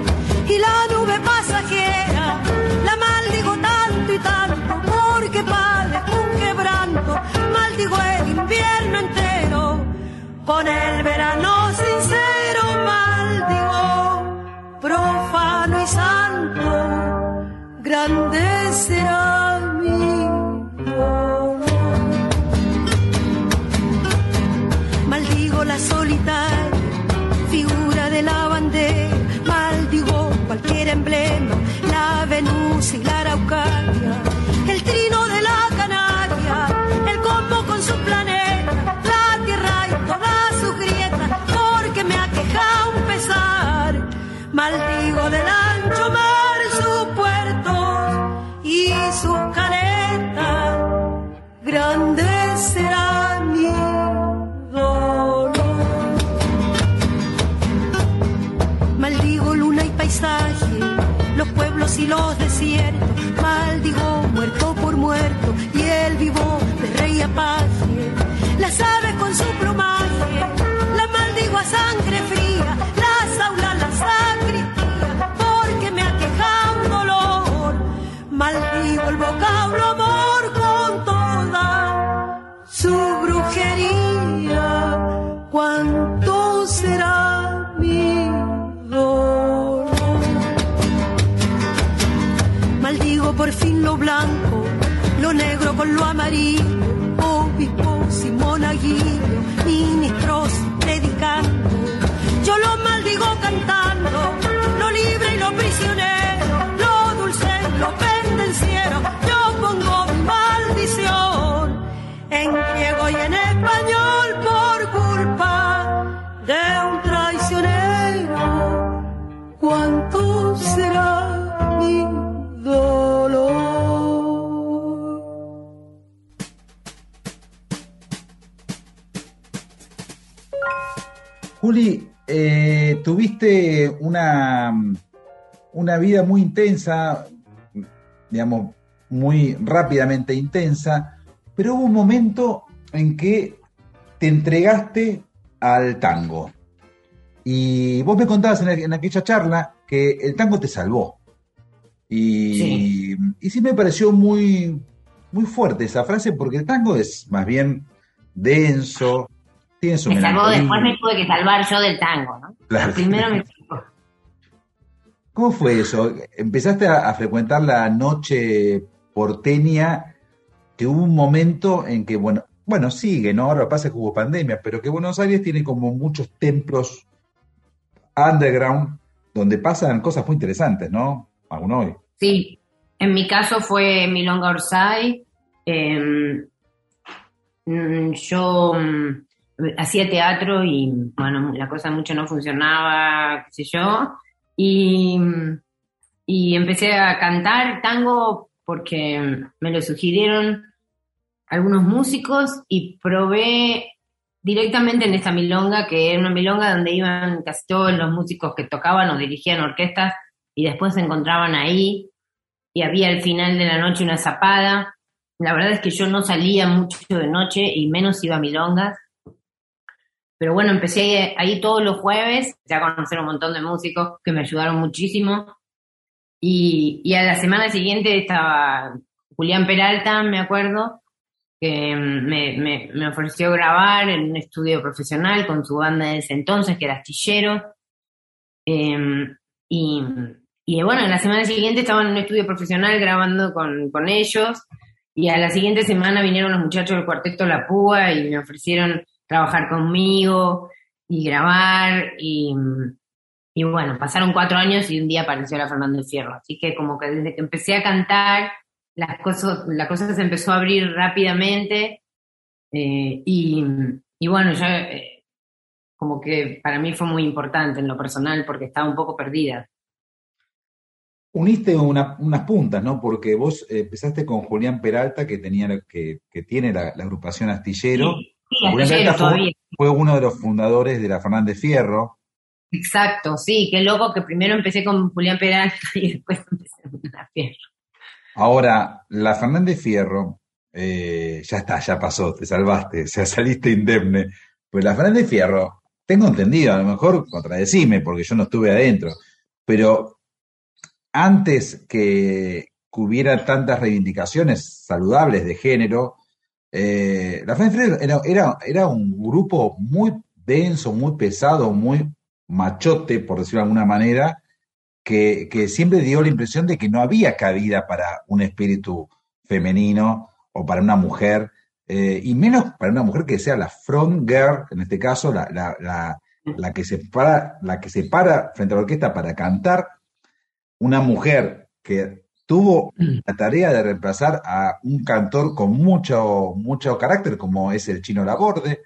Y la nube pasajera, la maldigo tanto y tanto, porque padezco un quebranto, maldigo el invierno entero, con el verano sincero. Maldigo, profano y santo, grande será. Y los desiertos. Maldigo muerto por muerto y el vivo de rey apache. Las aves Lo blanco, lo negro con lo amarillo, Juli, eh, tuviste una, una vida muy intensa, digamos, muy rápidamente intensa, pero hubo un momento en que te entregaste al tango. Y vos me contabas en, en aquella charla que el tango te salvó. Y, y sí me pareció muy, muy fuerte esa frase porque el tango es más bien denso, tiene su Me salvó, después me tuve que salvar yo del tango, ¿no? Claro. Primero me. ¿Cómo fue eso? Empezaste a, a frecuentar la noche porteña, que hubo un momento en que, bueno, bueno, sigue, ¿no? Ahora pasa que hubo pandemia, pero que Buenos Aires tiene como muchos templos underground donde pasan cosas muy interesantes, ¿no? Aún hoy. Sí, en mi caso fue Milonga Orsay. eh, mm, yo mm, hacía teatro y, bueno, la cosa mucho no funcionaba, qué sé yo. Y, y empecé a cantar tango porque me lo sugirieron algunos músicos y probé directamente en esta milonga, que era una milonga donde iban casi todos los músicos que tocaban o dirigían orquestas y después se encontraban ahí y había al final de la noche una zapada. La verdad es que yo no salía mucho de noche y menos iba a milongas. Pero bueno, empecé ahí, ahí todos los jueves, empecé a conocer un montón de músicos que me ayudaron muchísimo. Y, y a la semana siguiente estaba Julián Peralta, me acuerdo, que me, me, me ofreció grabar en un estudio profesional con su banda de ese entonces, que era Astillero. Eh, y, y bueno, la semana siguiente estaba en un estudio profesional grabando con, con ellos. Y a la siguiente semana vinieron los muchachos del cuarteto La Púa y me ofrecieron trabajar conmigo y grabar. Y, y bueno, pasaron cuatro años y un día apareció la Fernández Fierro. Así que como que desde que empecé a cantar, las cosas, la cosa se empezó a abrir rápidamente. eh, y, y bueno, yo eh, como que para mí fue muy importante en lo personal porque estaba un poco perdida. Uniste una- unas puntas, ¿no? Porque vos eh, empezaste con Julián Peralta, que, tenía, que, que tiene la, la agrupación Astillero. Sí, Fue, todavía. fue uno de los fundadores de la Fernández Fierro. Exacto, sí, qué loco que primero empecé con Julián Peralta y después empecé con la Fierro. Ahora, la Fernández Fierro, eh, ya está, ya pasó, te salvaste, o sea, saliste indemne. Pues la Fernández Fierro, tengo entendido, a lo mejor contradecime, porque yo no estuve adentro, pero antes que hubiera tantas reivindicaciones saludables de género, eh, la Fierro era, era, era un grupo muy denso, muy pesado, muy machote, por decirlo de alguna manera, que, que siempre dio la impresión de que no había cabida para un espíritu femenino o para una mujer, eh, y menos para una mujer que sea la front girl, en este caso, la, la, la que se para, la que se para frente a la orquesta para cantar, una mujer que tuvo la tarea de reemplazar a un cantor con mucho, mucho carácter, como es el chino Laborde,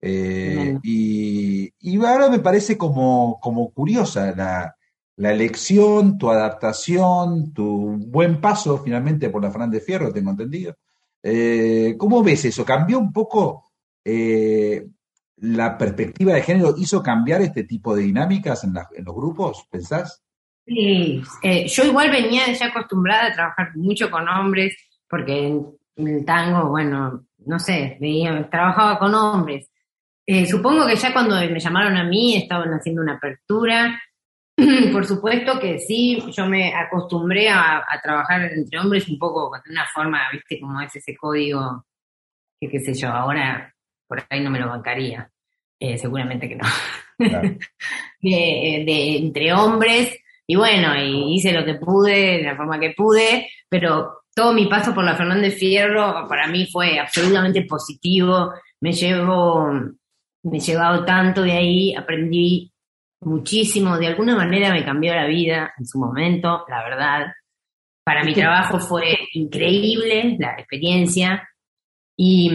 eh, y, y ahora me parece como, como curiosa la, la elección, tu adaptación, tu buen paso finalmente por la Fernández Fierro, tengo entendido. Eh, ¿Cómo ves eso? ¿Cambió un poco eh, la perspectiva de género? ¿Hizo cambiar este tipo de dinámicas en, la- en los grupos? ¿Pensás? Sí, eh, yo igual venía ya acostumbrada a trabajar mucho con hombres, porque en, el tango, bueno, no sé, veía, trabajaba con hombres. Eh, supongo que ya cuando me llamaron a mí estaban haciendo una apertura. Por supuesto que sí, yo me acostumbré a, a trabajar entre hombres un poco de una forma, viste, como es ese código, que qué sé yo, ahora por ahí no me lo bancaría. Eh, seguramente que no. Claro. de, de- entre hombres y bueno, y hice lo que pude, de la forma que pude, pero todo mi paso por la Fernández Fierro para mí fue absolutamente positivo, me llevo, me he llevado tanto de ahí, aprendí muchísimo, de alguna manera me cambió la vida en su momento, la verdad. Para mi trabajo fue increíble la experiencia y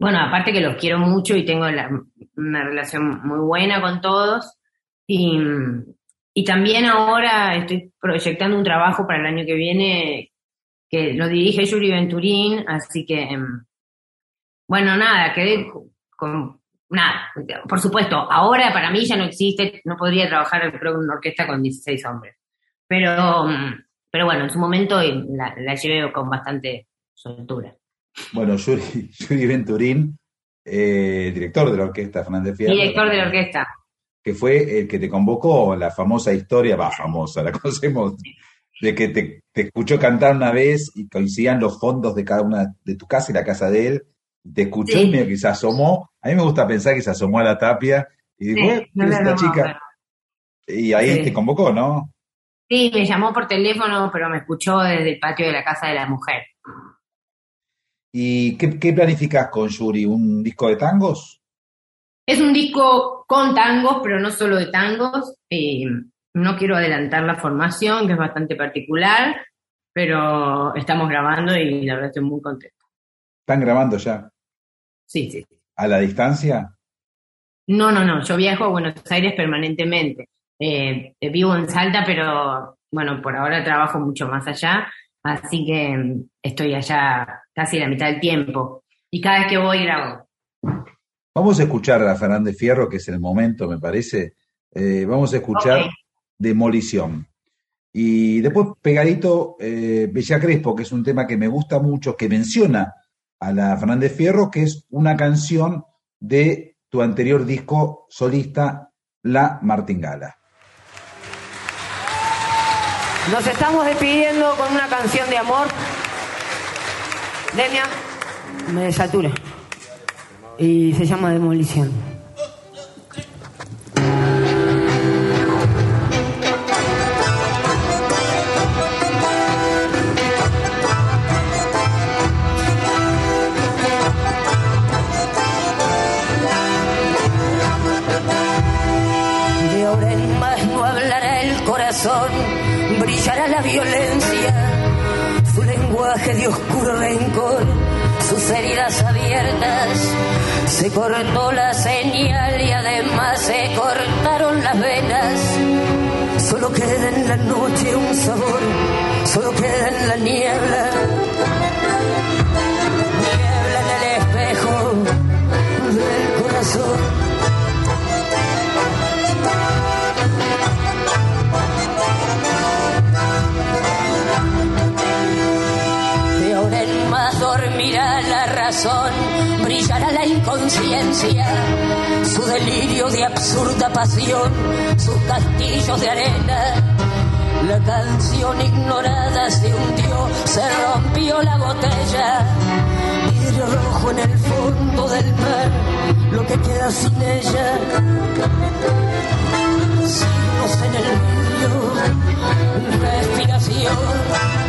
bueno, aparte que los quiero mucho y tengo la- una relación muy buena con todos. Y, y también ahora estoy proyectando un trabajo para el año que viene que lo dirige Yuri Venturín, así que, em, bueno, nada, quedé con, nada, por supuesto, ahora para mí ya no existe, no podría trabajar creo en una orquesta con 16 hombres, pero, mm, pero bueno, en su momento la, la llevé con bastante soltura. Bueno, Yuri, Yuri Venturín, eh, director de la orquesta Fernández Fierro. Director de la orquesta. Que fue el que te convocó, la famosa historia, va, famosa, la conocemos, de que te, te escuchó cantar una vez y coincidían los fondos de cada una de tu casa y la casa de él, te escuchó Sí. y medio que se asomó, a mí me gusta pensar que se asomó a la tapia y dijo, Sí, "Eh, no ¿quién es me esta chica? Y ahí Sí. te convocó, ¿no? Sí, me llamó por teléfono, pero me escuchó desde el patio de la casa de la mujer. ¿Y qué, qué planificás con Yuri? ¿Un disco de tangos? Es un disco con tangos, pero no solo de tangos. Eh, no quiero adelantar la formación, que es bastante particular, pero estamos grabando y la verdad estoy muy contenta. ¿Están grabando ya? Sí, sí. ¿A la distancia? No, no, no, yo viajo a Buenos Aires permanentemente. Eh, eh, vivo en Salta, pero bueno, por ahora trabajo mucho más allá, así que mm, estoy allá casi la mitad del tiempo. Y cada vez que voy grabo. Vamos a escuchar a Fernández Fierro, que es el momento, me parece. Eh, vamos a escuchar. Demolición. Y después, pegadito, eh, Bella Crespo, que es un tema que me gusta mucho, que menciona a la Fernández Fierro, que es una canción de tu anterior disco solista, La Martingala. Nos estamos despidiendo con una canción de amor. Denia, me satura. Y se llama Demolición. De ahora en más no hablará el corazón, brillará la violencia, su lenguaje de oscuro rencor, sus heridas abiertas. Se cortó la señal y además se cortaron las venas. Solo queda en la noche un sabor, solo queda en la niebla. Brillará la inconsciencia, su delirio de absurda pasión, sus castillos de arena. La canción ignorada se hundió, se rompió la botella, vidrio rojo en el fondo del mar, lo que queda sin ella. Signos en el vidrio, respiración.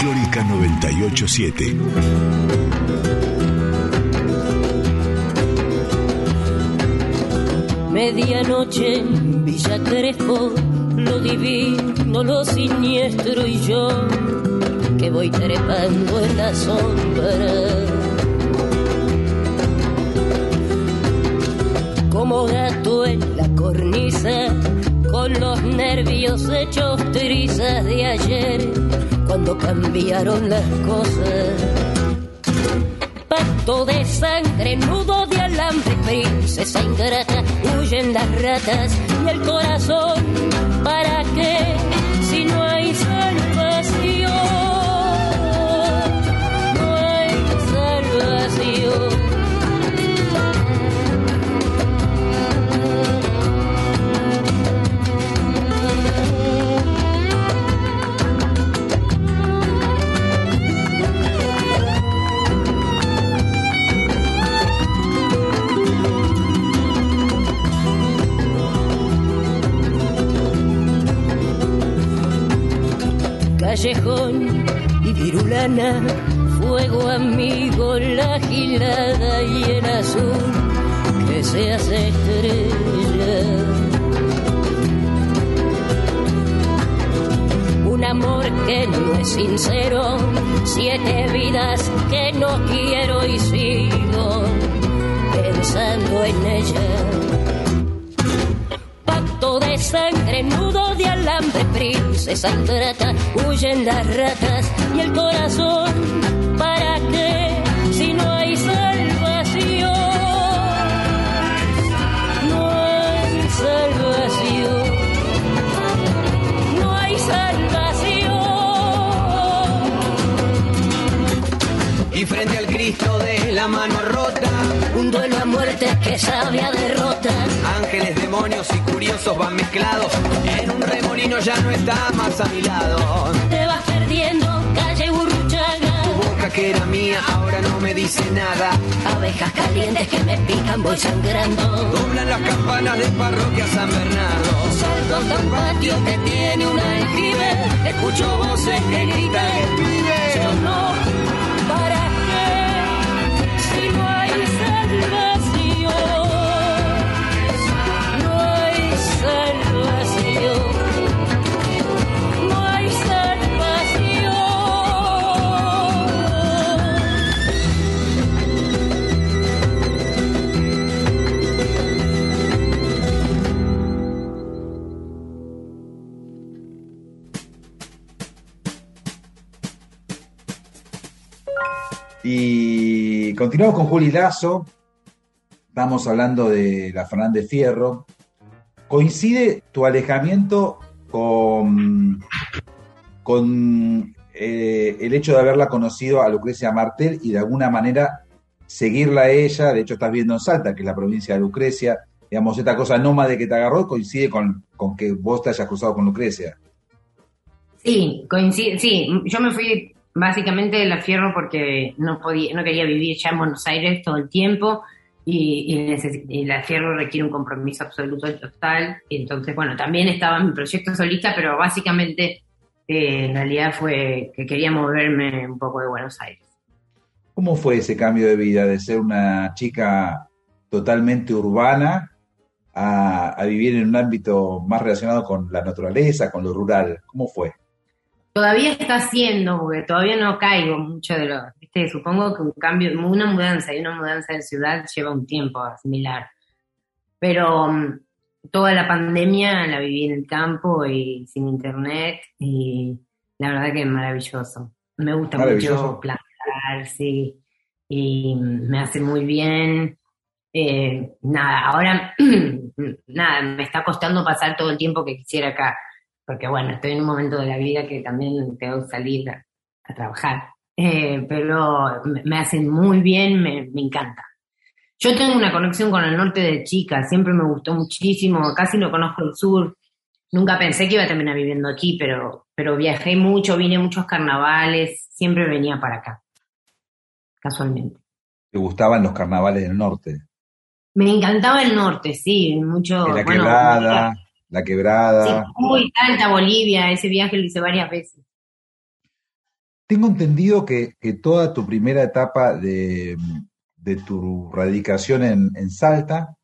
Folclórica 987. Medianoche en Villa Crespo, lo divino, lo siniestro y yo, que voy trepando en la sombra. Como gato en la cornisa, con los nervios hechos trizas de ayer, cuando cambiaron las cosas pacto de sangre, nudo de alambre, princesa ingrata, huyen las ratas y el corazón, ¿para qué? Callejón y virulana, fuego amigo, la gilada y el azul que se hace estrella. Un amor que no es sincero, siete vidas que no quiero y sigo pensando en ella sangre, nudo de alambre, princesa ingrata, huyen las ratas y el corazón, ¿para qué? Si no hay salvación, no hay salvación, no hay salvación. Y frente al Cristo de la mano rota, Un duelo a muerte que sabe a derrotas. ángeles, demonios y curiosos van mezclados. En un remolino ya no está más a mi lado. Te vas perdiendo, calle Burruchaga. Tu boca que era mía ahora no me dice nada. Abejas calientes que me pican, voy sangrando. Doblan las campanas de parroquia San Bernardo. Salto hasta un patio que tiene un aljibe. Escucho voces que gritan. Yo no, Y continuamos con Juli Lazo. Estamos hablando de la Fernández Fierro. ¿Coincide tu alejamiento con, con eh, el hecho de haberla conocido a Lucrecia Martel y de alguna manera seguirla a ella? De hecho, estás viendo en Salta, que es la provincia de Lucrecia. Digamos, esta cosa nómade que te agarró coincide con, con que vos te hayas cruzado con Lucrecia. Sí, coincide, sí, yo me fui básicamente de la Fierro porque no podía, no quería vivir ya en Buenos Aires todo el tiempo y, y, y la Fierro requiere un compromiso absoluto y total. Entonces, bueno, también estaba en mi proyecto solista, pero básicamente eh, en realidad fue que quería moverme un poco de Buenos Aires. ¿Cómo fue ese cambio de vida de ser una chica totalmente urbana a, a vivir en un ámbito más relacionado con la naturaleza, con lo rural? ¿Cómo fue? Todavía está haciendo, porque todavía no caigo mucho de lo, viste, supongo que un cambio, una mudanza y una mudanza de ciudad lleva un tiempo a asimilar. Pero mm, toda la pandemia la viví en el campo y sin internet y la verdad que es maravilloso. Me gusta Maravilloso. mucho plantar, sí, y me hace muy bien. Eh, nada, ahora nada, me está costando pasar todo el tiempo que quisiera acá, porque bueno, estoy en un momento de la vida que también tengo que salir a, a trabajar, Eh, pero me, hacen muy bien, me, me encanta. Yo tengo una conexión con el norte de chica, siempre me gustó muchísimo, casi no conozco el sur. Nunca pensé que iba a terminar viviendo aquí, pero, pero viajé mucho, vine a muchos carnavales, siempre venía para acá, casualmente. ¿Te gustaban los carnavales del norte? Me encantaba el norte, sí, mucho. la bueno, quebrada, la quebrada. Sí, muy Salta, Bolivia, ese viaje lo hice varias veces. Tengo entendido que, que toda tu primera etapa de, de tu radicación en, en Salta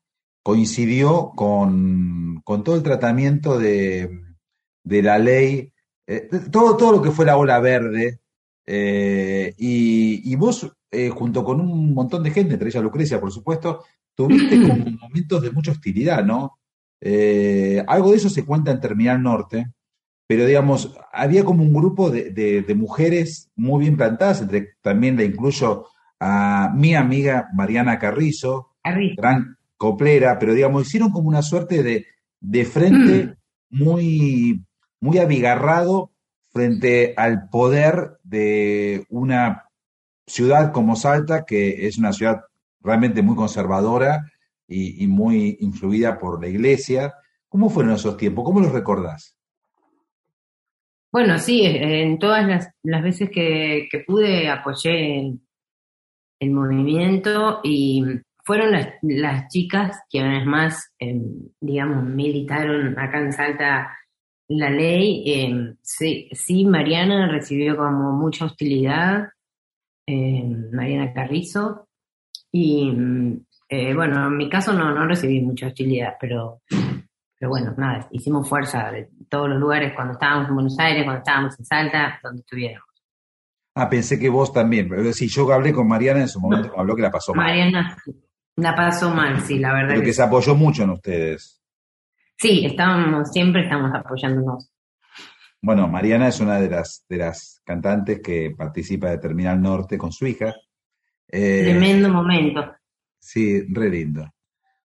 coincidió con, con todo el tratamiento de, de la ley, eh, todo, todo lo que fue la ola verde, eh, y, y vos, eh, junto con un montón de gente, entre ellas Lucrecia, por supuesto, tuviste como momentos de mucha hostilidad, ¿no? Eh, algo de eso se cuenta en Terminal Norte, pero digamos, había como un grupo de, de- de mujeres muy bien plantadas, entre también la incluyo a mi amiga Mariana Carrizo, gran coplera, pero digamos, hicieron como una suerte de, de frente muy, muy abigarrado frente al poder de una ciudad como Salta, que es una ciudad realmente muy conservadora y, y muy influida por la iglesia. ¿Cómo fueron esos tiempos? ¿Cómo los recordás? Bueno, sí, en todas las, las veces que, que pude apoyé el, movimiento y fueron las, las chicas vez más, eh, digamos, militaron acá en Salta la ley. Eh, sí, sí, Mariana recibió como mucha hostilidad, eh, Mariana Carrizo, y eh, bueno, en mi caso no, no recibí mucha hostilidad, pero, pero bueno, nada, hicimos fuerza de todos los lugares cuando estábamos en Buenos Aires, cuando estábamos en Salta, donde estuviéramos. Ah, pensé que vos también. Pero sí, yo hablé con Mariana en su momento, me habló que la pasó mal. Mariana la pasó mal, sí, la verdad Pero que que se apoyó mucho en ustedes. sí, estábamos, siempre estamos apoyándonos. Bueno, Mariana es una de las, de las cantantes que participa de Terminal Norte con su hija. Eh, Tremendo momento. Sí, re lindo.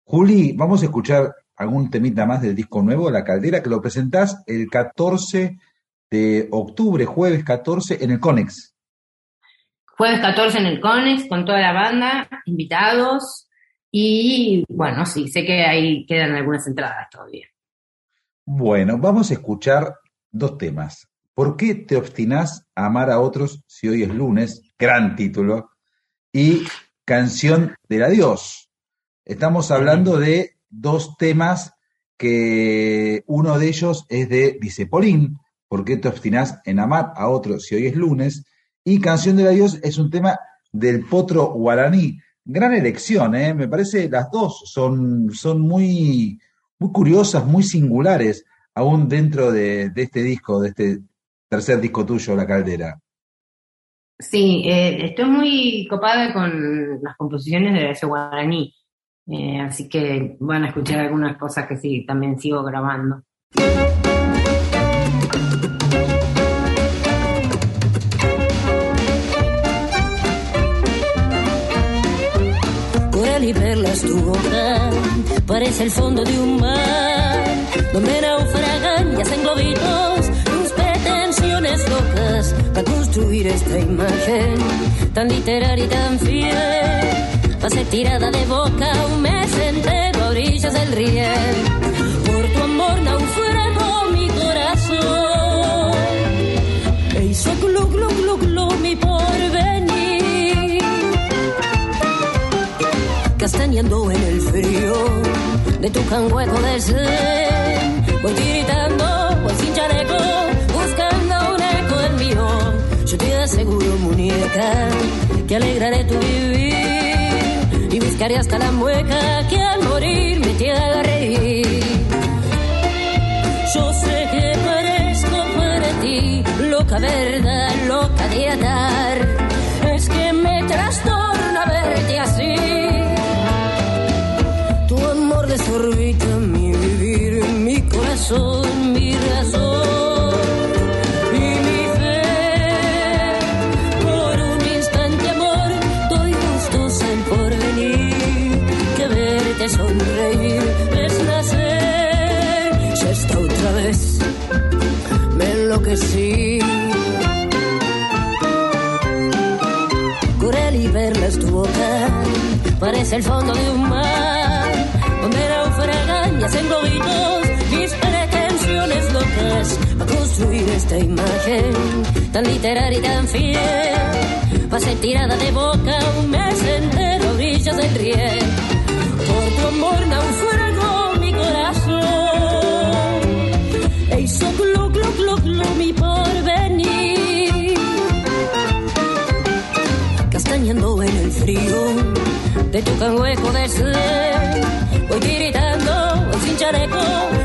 Juli, vamos a escuchar algún temita más del disco nuevo, La Caldera, que lo presentás el 14 de octubre, jueves 14, en el Conex. Jueves 14 en el Conex con toda la banda, invitados y bueno, sí, sé que ahí quedan algunas entradas todavía. Bueno, vamos a escuchar dos temas. ¿Por qué te obstinás a amar a otros si hoy es lunes? Gran título. Y Canción del Adiós. Estamos hablando de dos temas que uno de ellos es de Dice Polín, ¿por qué te obstinás en amar a otros si hoy es lunes? Y Canción del Adiós es un tema del Potro Guaraní. Gran elección, ¿eh? me parece las dos son, son muy, muy curiosas, muy singulares, aún dentro de, de este disco, de este tercer disco tuyo, La Caldera. Sí, eh, estoy muy copada con las composiciones de ese guaraní, eh, así que van a escuchar algunas cosas que sí, también sigo grabando. Coral y perlas tu boca parece el fondo de un mar donde naufragan y hacen globitos tus pretensiones locas para construir esta imagen tan literaria y tan fiel ser tirada de boca un mes entero a orillas del riel por tu amor naufragó mi corazón e hizo glu glu glu glu mi porvenir castañando en el frío de tu cangueco de zen. Voy tiritando, voy sin chaleco, buscando un eco del mío. Yo te aseguro, muñeca, que alegraré tu vivir buscaré hasta la mueca que al morir me te haga. Yo sé que parezco para ti loca verdad, loca de atar. Es que me trastorna verte así. Tu amor desorbita mi vivir. corazón, mi razón me enloquecí. Corel y verla es tu boca, parece el fondo de un mar, donde naufragan y hacen globitos mis pretensiones locas a construir esta imagen tan literaria y tan fiel. Pasé tirada de boca un mes entero a orillas del riel. Por tu amor naufragó Castañando en el frío de tu cangueco de sed. Voy tiritando sin chaleco,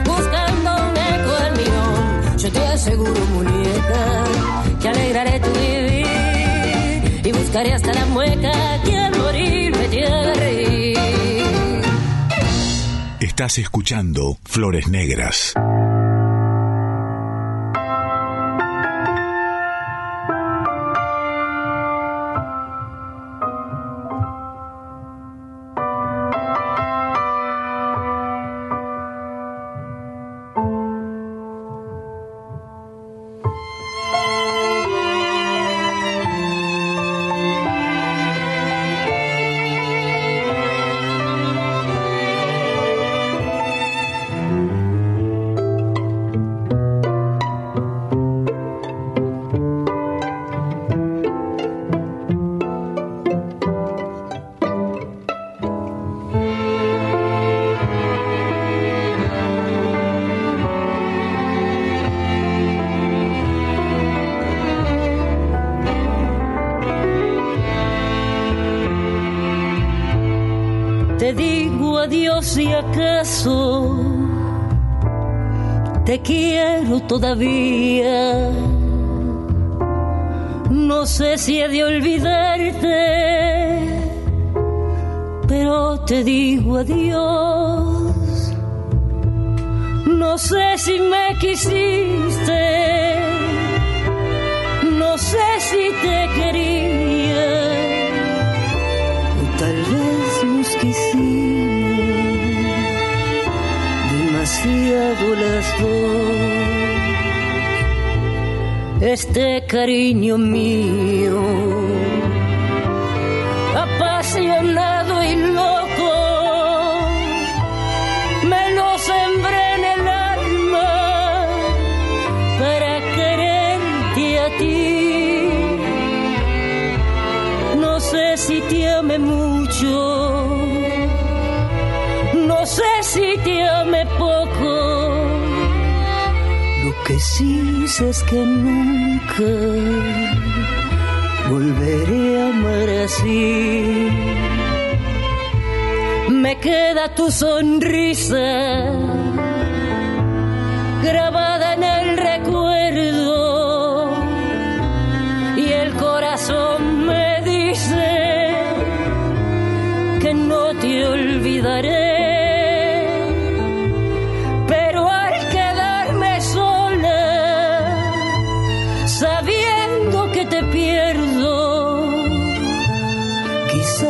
buscando un eco al mío. Yo te aseguro, muñeca, que alegraré tu vivir. Y buscaré hasta la mueca que al morir me reír. Estás escuchando Flores Negras.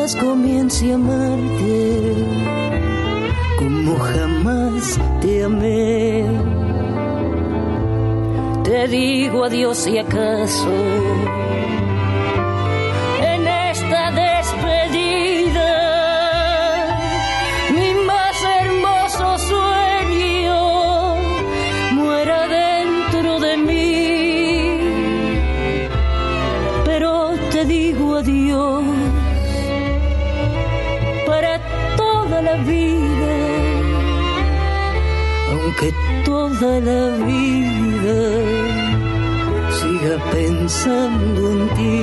Quizás comience a amarte como jamás te amé. Te digo adiós si acaso toda la vida. Siga pensando en ti.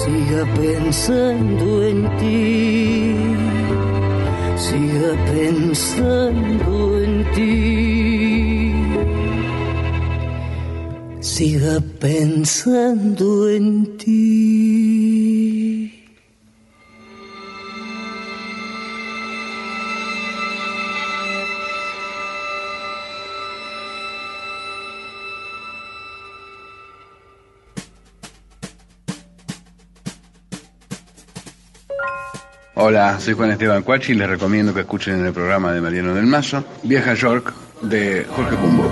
Siga pensando en ti, siga pensando en ti, siga pensando en ti. Hola, soy Juan Esteban Cuachi y les recomiendo que escuchen en el programa de Mariano del Mazo, Vieja York, de Jorge Pumbo.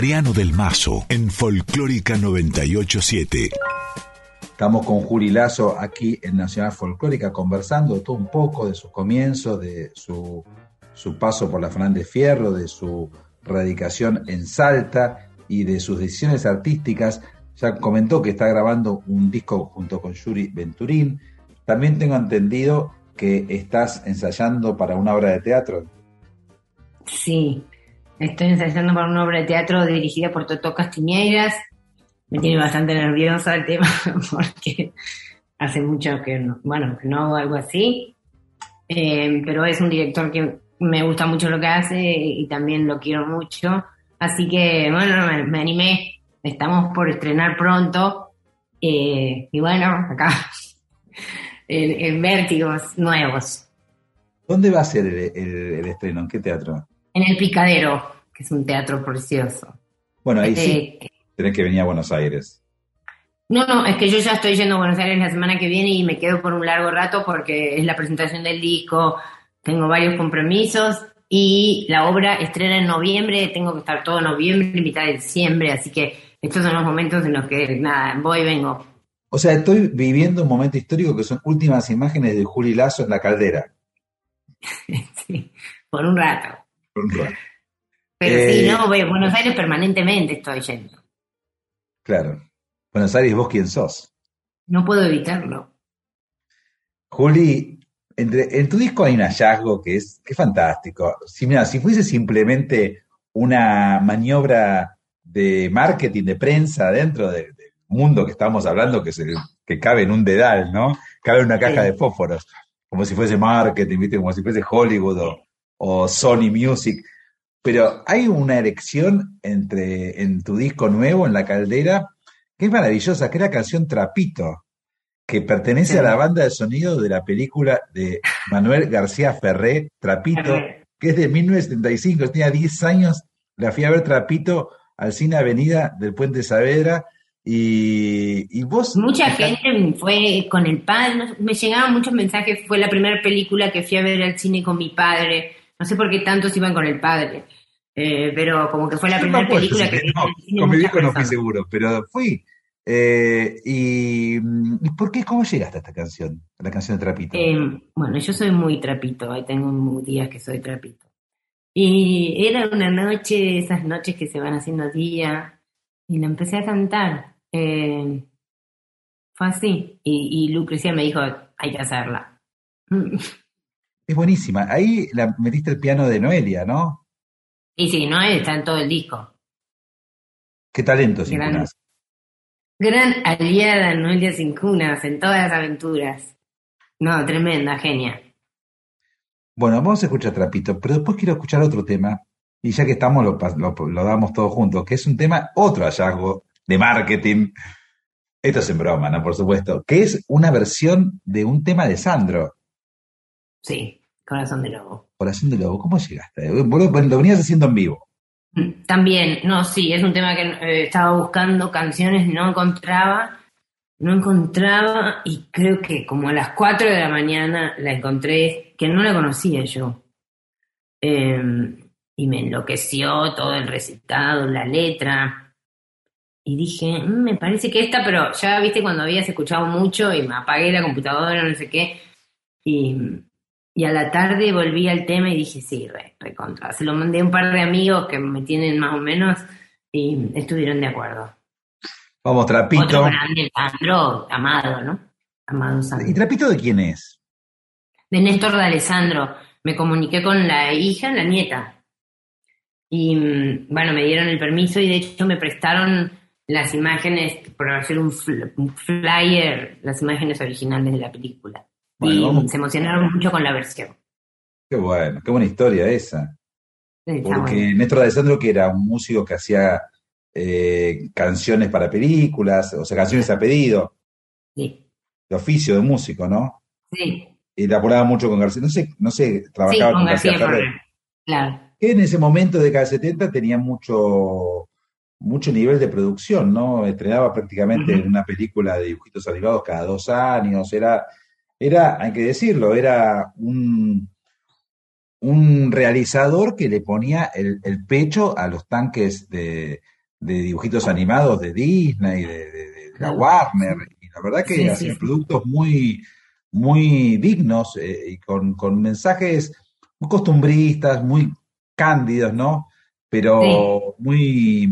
Mariano del Mazo en Folclórica 987. Estamos con Juli Lazo aquí en Nacional Folclórica conversando todo un poco de sus comienzos, de su, su paso por la Fernández Fierro, de su radicación en Salta y de sus decisiones artísticas. Ya comentó que está grabando un disco junto con Yuri Venturín. También tengo entendido que estás ensayando para una obra de teatro. Sí, estoy ensayando para una obra de teatro dirigida por Totó Castiñeiras. Me tiene bastante nerviosa el tema porque hace mucho que no, bueno, que no hago algo así. Eh, pero es un director que me gusta mucho lo que hace y también lo quiero mucho. Así que, bueno, me, animé. Estamos por estrenar pronto. Eh, y bueno, acá, en, en vértigos nuevos. ¿Dónde va a ser el- el estreno? ¿En qué teatro? En el Picadero, que es un teatro precioso. Bueno, ahí sí Eh, tenés que venir a Buenos Aires. No, no, es que yo ya estoy yendo a Buenos Aires la semana que viene y me quedo por un largo rato porque es la presentación del disco, tengo varios compromisos y la obra estrena en noviembre, tengo que estar todo noviembre, mitad de diciembre, así que estos son los momentos en los que, nada, voy y vengo. O sea, estoy viviendo un momento histórico que son últimas imágenes de Juli Lazo en la caldera. Sí, por un rato. Pero Eh, sí, no, Buenos Aires permanentemente estoy yendo. Claro. Buenos Aires, vos quién sos. No puedo evitarlo. Juli, entre, en tu disco hay un hallazgo que es, que es fantástico. Si, mira, si fuese simplemente una maniobra de marketing, de prensa dentro de- del mundo que estamos hablando, que, se, que cabe en un dedal, ¿no? Cabe en una caja Sí. de fósforos, como si fuese marketing, ¿viste? como si fuese Hollywood o, o Sony Music. Pero hay una erección entre, en tu disco nuevo, en La Caldera, que es maravillosa, que es la canción Trapito, que pertenece Sí. a la banda de sonido de la película de Manuel García Ferré, Trapito, que es de 1975, yo tenía 10 años, la fui a ver Trapito al cine Avenida del Puente Saavedra, y, y vos... Mucha gente fue con el padre, me llegaban muchos mensajes, fue la primera película que fui a ver al cine con mi padre, no sé por qué tantos iban con el padre, eh, pero como que fue la primera película que vi no, con mi viejo no fui seguro, pero fui. Eh, y, ¿y por qué? ¿Cómo llegaste a esta canción? A la canción de Trapito. Eh, bueno, yo soy muy trapito, ahí tengo días que soy trapito. Y era una noche, esas noches que se van haciendo día, y la empecé a cantar. Eh, fue así. Y, y Lucrecia me dijo, hay que hacerla. Es buenísima. Ahí la metiste el piano de Noelia, ¿no? Y sí, no está en todo el disco. Qué talento, sin Gran- cunas. Gran aliada Noelia Sin Cunas en todas las aventuras. No, tremenda, genia. Bueno, vamos a escuchar Trapito, pero después quiero escuchar otro tema, y ya que estamos lo, lo damos todos juntos, que es un tema, otro hallazgo de marketing. Esto es en broma, ¿no? Por supuesto, que es una versión de un tema de Sandro, Sí, Corazón de Lobo. Corazón de Lobo. ¿Cómo llegaste? Vos lo, venías haciendo en vivo. También, no, sí, es un tema que eh, estaba buscando canciones, no encontraba, no encontraba y creo que como a las 4 de la mañana la encontré, que no la conocía yo. Eh, y me enloqueció todo el recitado, la letra. Y dije, "Mm, me parece que esta, pero ya viste cuando habías escuchado mucho y me apagué la computadora, no sé qué. Y, y a la tarde volví al tema y dije, sí, re, recontra. Se lo mandé a un par de amigos que me tienen más o menos y estuvieron de acuerdo. Vamos, Otro Trapito. grande, Sandro, amado, ¿no? Amado Sandro. ¿Y Trapito de quién es? De Néstor de Alessandro. Me comuniqué con la hija, la nieta. Y mm, bueno, me dieron el permiso y de hecho me prestaron las imágenes por hacer un flyer, las imágenes originales de la película. Bueno, y vamos. se emocionaron mucho con la versión. Qué bueno, qué buena historia esa. Porque bueno. Néstor Alessandro, que era un músico que hacía eh, canciones para películas, o sea, canciones a pedido, Sí, de oficio de músico, ¿no? sí, Y laboraba mucho con García, no sé, no sé, trabajaba con con García García Ferrer. Claro. Que en ese momento de década 70 tenía mucho, mucho nivel de producción, ¿no? Estrenaba prácticamente una película de dibujitos animados cada dos años, era, era, hay que decirlo, era un, un realizador que le ponía el, el pecho a los tanques de, de dibujitos animados de Disney, de, de- de la Warner, y la verdad que Sí, sí. productos muy, muy dignos eh, y con, con mensajes muy costumbristas, muy cándidos, ¿no? Pero muy,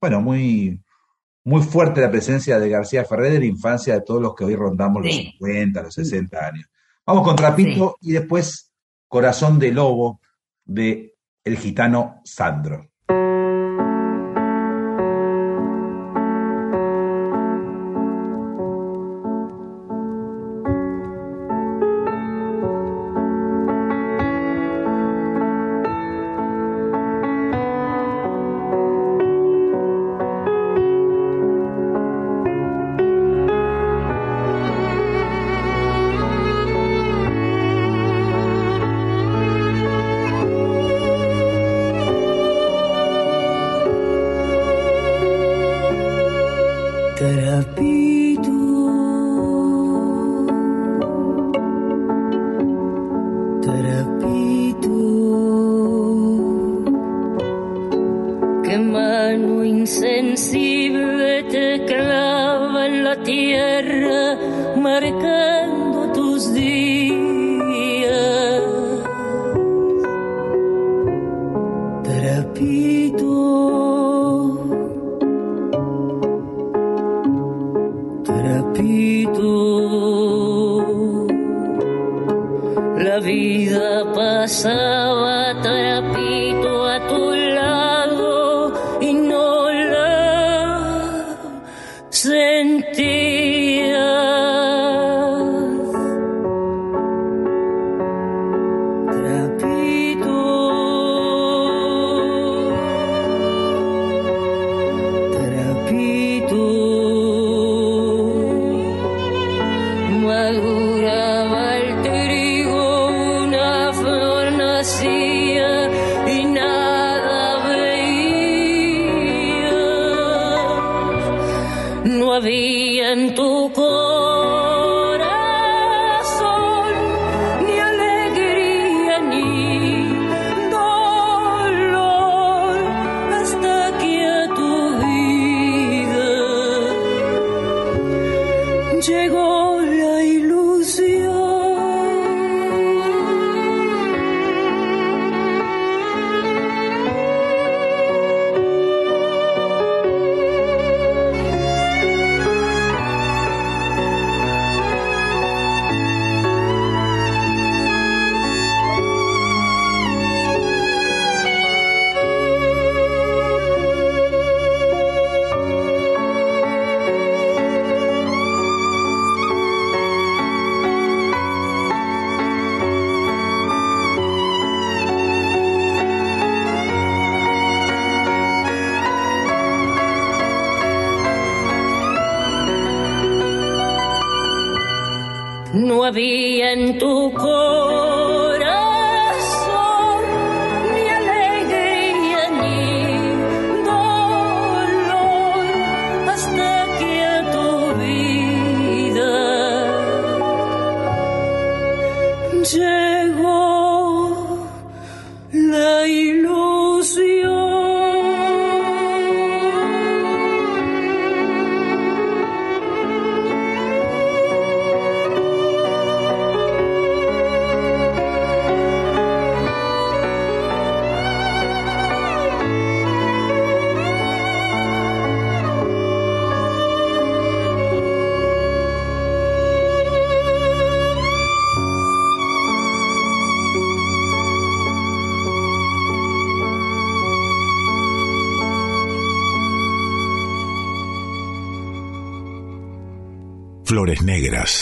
bueno, muy, muy fuerte la presencia de García Ferrer de la infancia de todos los que hoy rondamos los Sí. 50, los 60 años. Vamos con Trapito y después Corazón de Lobo de El Gitano Sandro.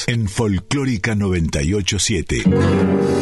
En Folclórica 987.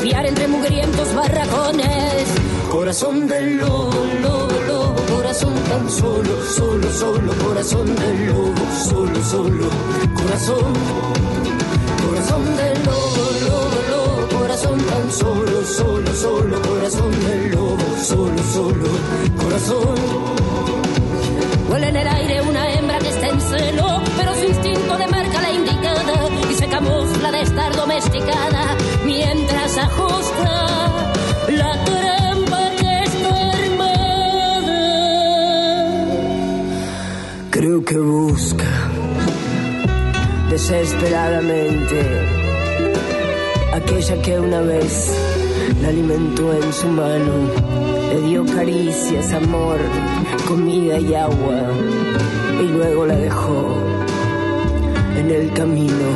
Espiar entre mugrientos barracones. Corazón del lobo, lobo, lobo, corazón tan solo, solo, solo, corazón del lobo, solo, solo, corazón, corazón del lobo, lobo, lobo, corazón tan solo, solo, solo, corazón del lobo, solo, solo, corazón. Huele en el aire una hembra que está en celo, pero su instinto de marca la indicada y se camufla de estar domesticada mientras la trampa que está armada. Creo que busca desesperadamente aquella que una vez la alimentó en su mano, le dio caricias, amor, comida y agua, y luego la dejó en el camino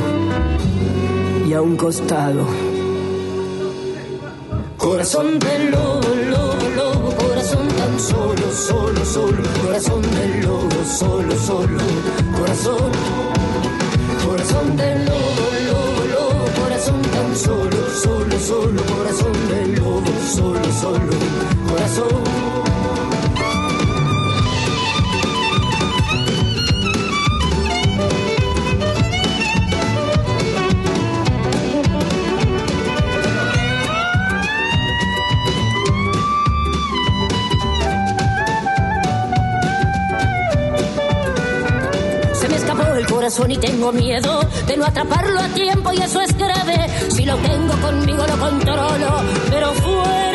y a un costado. Corazón del lobo, lobo, lobo, corazón tan solo, solo, solo, corazón del lobo, solo, solo, corazón, corazón del lobo, lobo, lobo, corazón tan solo, solo, solo, corazón del lobo, solo, solo, corazón. Y tengo miedo de no atraparlo a tiempo y eso es grave. Si lo tengo conmigo lo controlo, pero fuera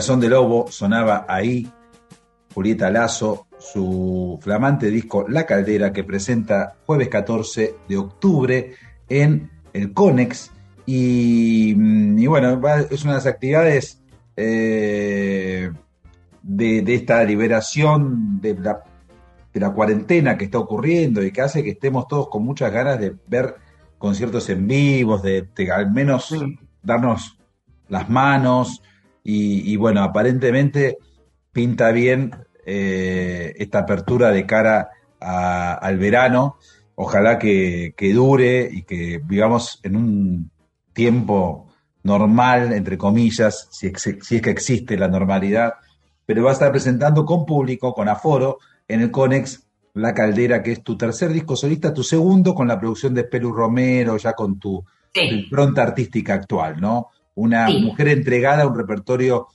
Corazón de Lobo sonaba ahí Julieta Lazo, su flamante disco La Caldera, que presenta jueves 14 de octubre en el Conex. Y, mm, y bueno, va- es una de las actividades eh, de, de esta liberación de la, de la cuarentena que está ocurriendo y que hace que estemos todos con muchas ganas de ver conciertos en vivos, de, de al menos darnos las manos. Y, y bueno, aparentemente pinta bien eh, esta apertura de cara a- al verano. Ojalá que, que dure y que vivamos en un tiempo normal, entre comillas, si, ex- si es que existe la normalidad, pero va a estar presentando con público, con aforo, en el Conex La Caldera, que es tu tercer disco solista, tu segundo con la producción de Pelu Romero, ya con tu Sí. impronta artística actual, ¿no? Una Sí. mujer entregada a un repertorio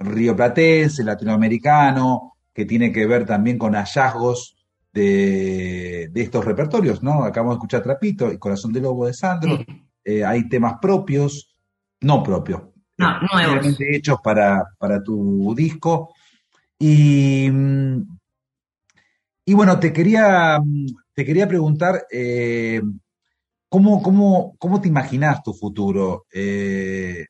rioplatense, latinoamericano, que tiene que ver también con hallazgos de, de estos repertorios, ¿no? Acabamos de escuchar Trapito y Corazón de Lobo de Sandro. Eh, hay temas propios, no propios, No, nuevos. hechos para, para tu disco. Y, mm, y bueno, te quería, mm, te quería preguntar, eh, ¿cómo, cómo, cómo te imaginas tu futuro? Eh,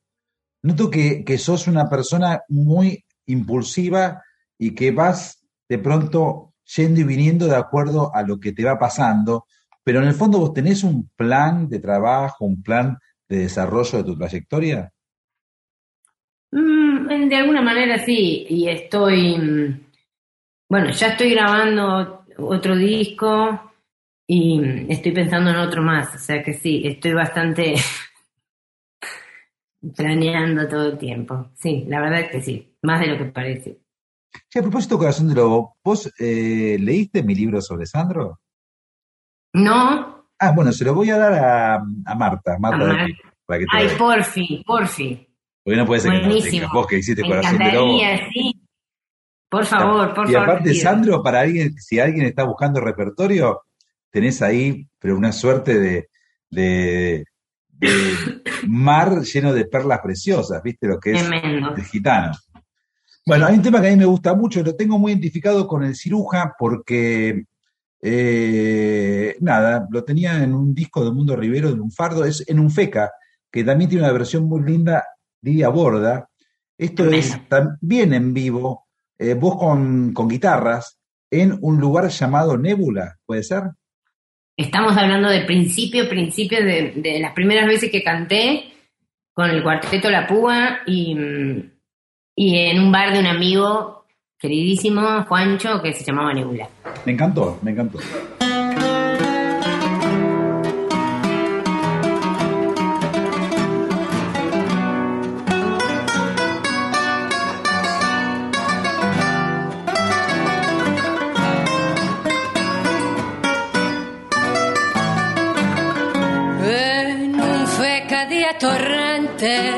noto que, sos una persona muy impulsiva y que vas de pronto yendo y viniendo de acuerdo a lo que te va pasando, pero en el fondo vos tenés un plan de trabajo, un plan de desarrollo de tu trayectoria. Mm, de alguna manera sí, y estoy, mm, bueno, ya estoy grabando otro disco y estoy pensando en otro más, o sea que sí, estoy bastante, planeando todo el tiempo. Sí, la verdad es que sí, más de lo que parece. Che, a propósito, Corazón de Lobo, ¿vos eh, leíste mi libro sobre Sandro? No, Ah, bueno, se lo voy a dar a, a Marta, Marta A de Mar- para que te ay, porfi, porfi. Porque no puede ser que no tengas. Vos que hiciste Me Corazón de Lobo. sí. Por favor, por y favor. aparte, pido. Sandro, para alguien, si alguien está buscando repertorio, tenés ahí, pero una suerte de, de, de mar lleno de perlas preciosas, ¿viste? Lo que es Tremendo. el gitano. Bueno, hay un tema que a mí me gusta mucho, lo tengo muy identificado con el ciruja porque, eh, nada, lo tenía en un disco de Mundo Rivero, de un fardo, es en un feca, que también tiene una versión muy linda, Lidia Borda. Esto es también en vivo, eh, vos con, con guitarras, en un lugar llamado Nébula, ¿puede ser? Estamos hablando del principio, principio de, de las primeras veces que canté con el cuarteto La Púa y, mm, y en un bar de un amigo queridísimo, Juancho, que se llamaba Nebula. Me encantó, me encantó. Feca de atorrante,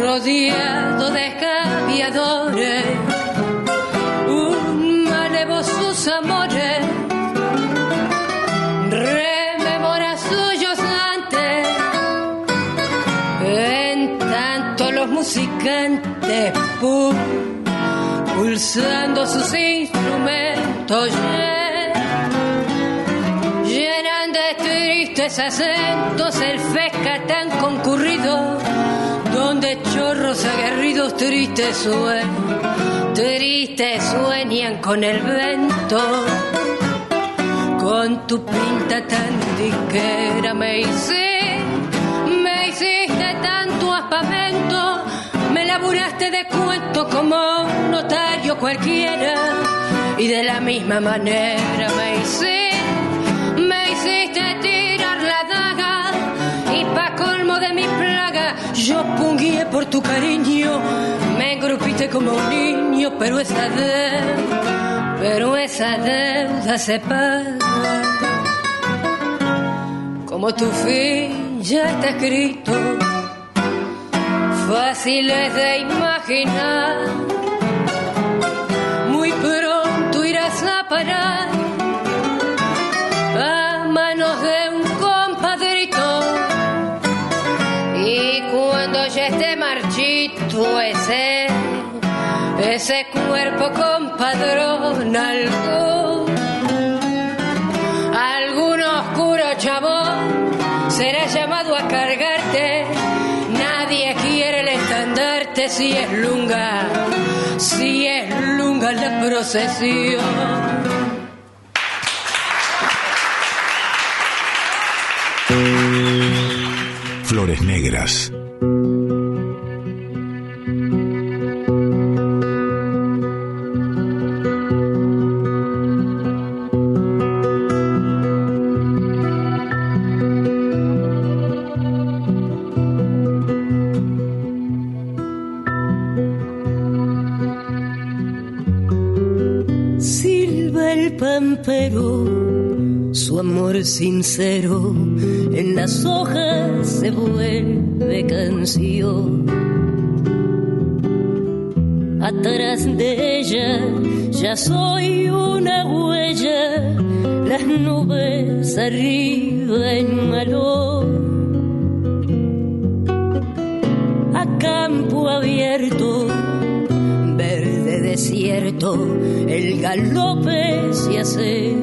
rodeado de escaviadores, un malevo sus amores, rememora suyos antes, en tanto los musicantes, pulsando sus instrumentos, tristes acentos el feca tan concurrido, donde chorros aguerridos tristes sueñan, tristes sueñan con el vento, con tu pinta tan diquera me hice, me hiciste tanto aspamento, me laburaste de cuento como un notario cualquiera, y de la misma manera me hice yo pungué por tu cariño. Me engrupiste como un niño pero esa deuda pero esa deuda se paga como tu fin ya está escrito fácil es de imaginar cuerpo compadrón, algo, algún oscuro chabón será llamado a cargarte. Nadie quiere el estandarte si es lunga, si es lunga la procesión. Flores Negras. Sincero en las hojas se vuelve canción. Atrás de ella ya soy una huella, las nubes arriba en malón. A campo abierto, verde desierto, el galope se hace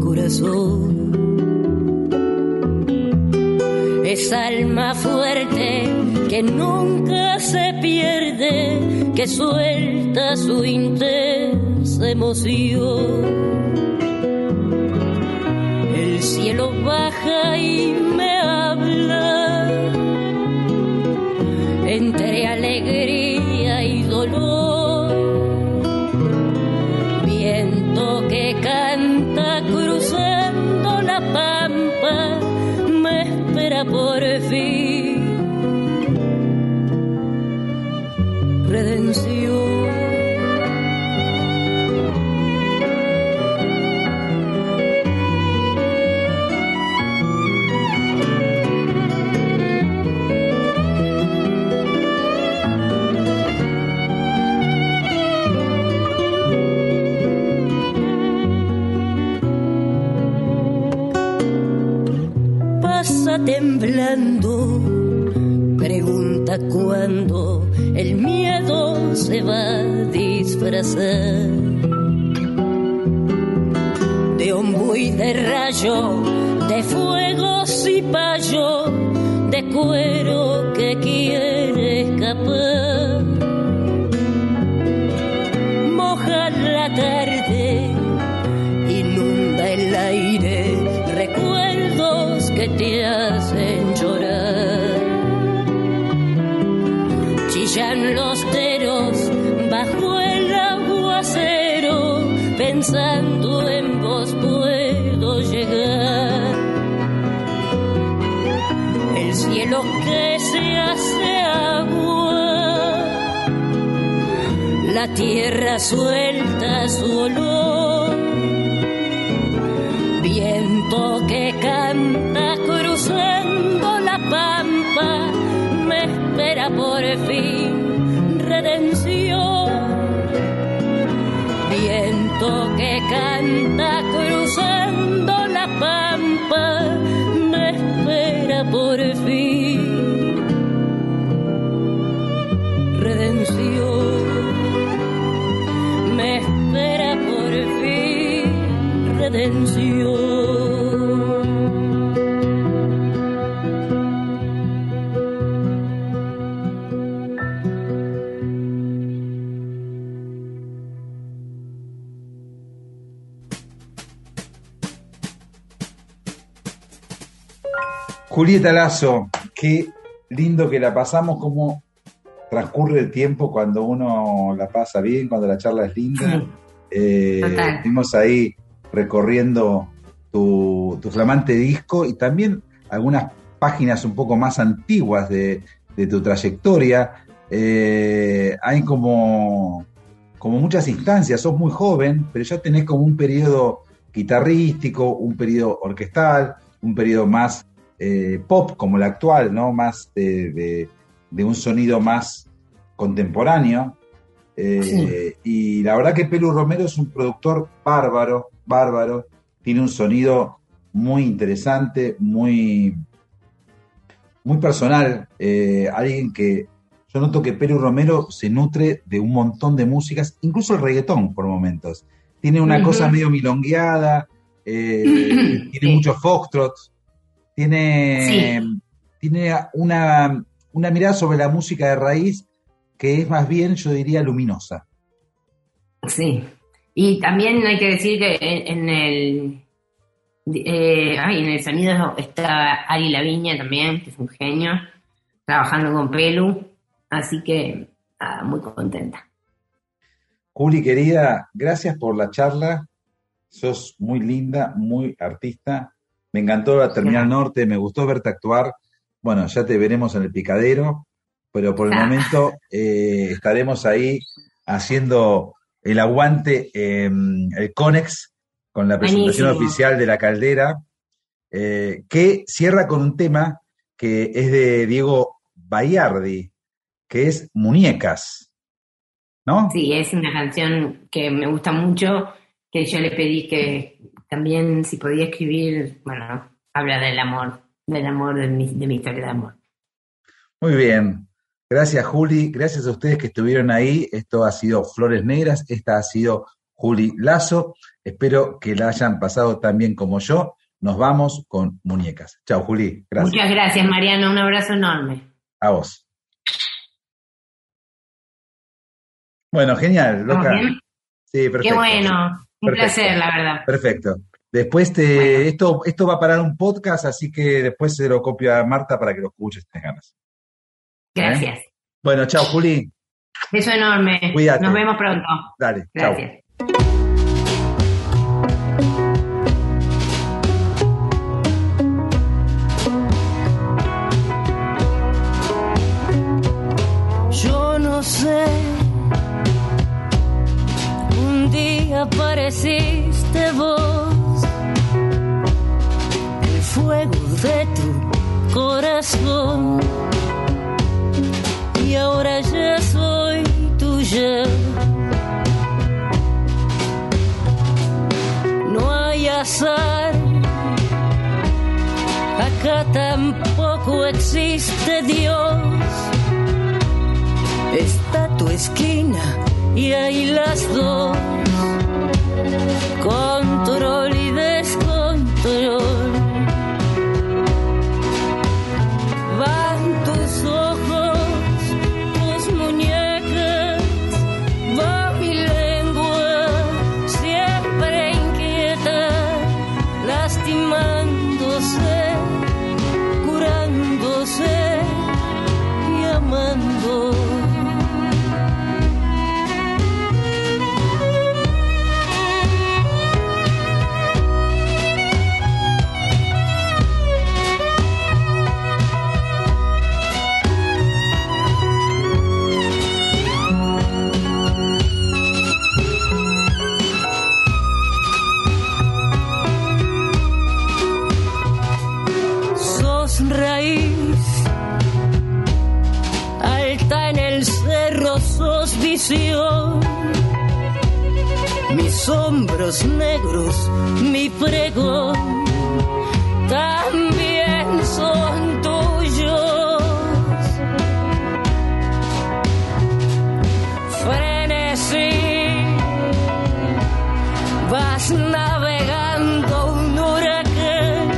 corazón. Es alma fuerte que nunca se pierde, que suelta su intensa emoción. El cielo baja y se va a disfrazar de ombú y de rayo, de fuegos y payo, de cuero que quiere escapar. Moja la tarde, inunda el aire, recuerdos que te hacen bajo el aguacero, pensando en vos puedo llegar. El cielo que se hace agua, la tierra suelta su olor, viento que canta cruzando la pampa, me espera por fin Julieta Lazo, qué lindo que la pasamos, cómo transcurre el tiempo cuando uno la pasa bien, cuando la charla es linda. Eh, estuvimos ahí recorriendo tu, tu flamante disco y también algunas páginas un poco más antiguas de, de tu trayectoria. Eh, hay como, como muchas instancias, sos muy joven, pero ya tenés como un periodo guitarrístico, un periodo orquestal, un periodo más eh, pop como el actual, ¿no? Más de, de- de un sonido más contemporáneo. Eh, Y la verdad que Pelu Romero es un productor bárbaro, bárbaro. Tiene un sonido muy interesante, muy, muy personal. Eh, alguien que yo noto que Pelu Romero se nutre de un montón de músicas, incluso el reggaetón por momentos. Tiene una cosa medio milongueada, eh, tiene muchos foxtrots, tiene, tiene una, una mirada sobre la música de raíz que es más bien, yo diría, luminosa. Sí. Y también hay que decir que en, en el eh, ay, en el sonido está Ari Laviña también, que es un genio, trabajando con Pelu, así que ah, muy contenta. Juli, querida, gracias por la charla. Sos muy linda, muy artista. Me encantó la Terminal Norte, me gustó verte actuar. Bueno, ya te veremos en el picadero, pero por el Ah. momento eh, estaremos ahí haciendo el aguante en el Conex con la presentación Buenísimo. oficial de la caldera, eh, que cierra con un tema que es de Diego Bayardi, que es Muñecas. ¿No? Sí, es una canción que me gusta mucho, que yo le pedí que también si podía escribir, bueno, habla del amor, del amor de mi, de mi historia de amor. Muy bien. Gracias, Juli. Gracias a ustedes que estuvieron ahí. Esto ha sido Flores Negras. Esta ha sido Juli Lazo. Espero que la hayan pasado tan bien como yo. Nos vamos con muñecas. Chao, Juli. Gracias. Muchas gracias, Mariano, un abrazo enorme. A vos. Bueno, genial, ¿Estamos loca. Sí, perfecto. Qué bueno, un Perfecto. placer, la verdad. Perfecto. Después te, esto, esto va a parar un podcast, así que después se lo copio a Marta para que lo escuches si tenés ganas. Gracias. Bueno, chao, Juli. Beso enorme. Cuídate. Nos vemos pronto. Dale, chao. Gracias. Yo no sé. Apareciste vos, el fuego de tu corazón. Y ahora ya soy tuya. No hay azar. Acá tampoco existe Dios está tu esquina y ahí las dos. Control y descontrol. hombros negros mi pregón. También son tuyos. Frenesí, vas navegando un huracán.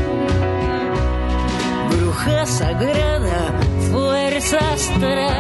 Bruja sagrada, fuerza astral.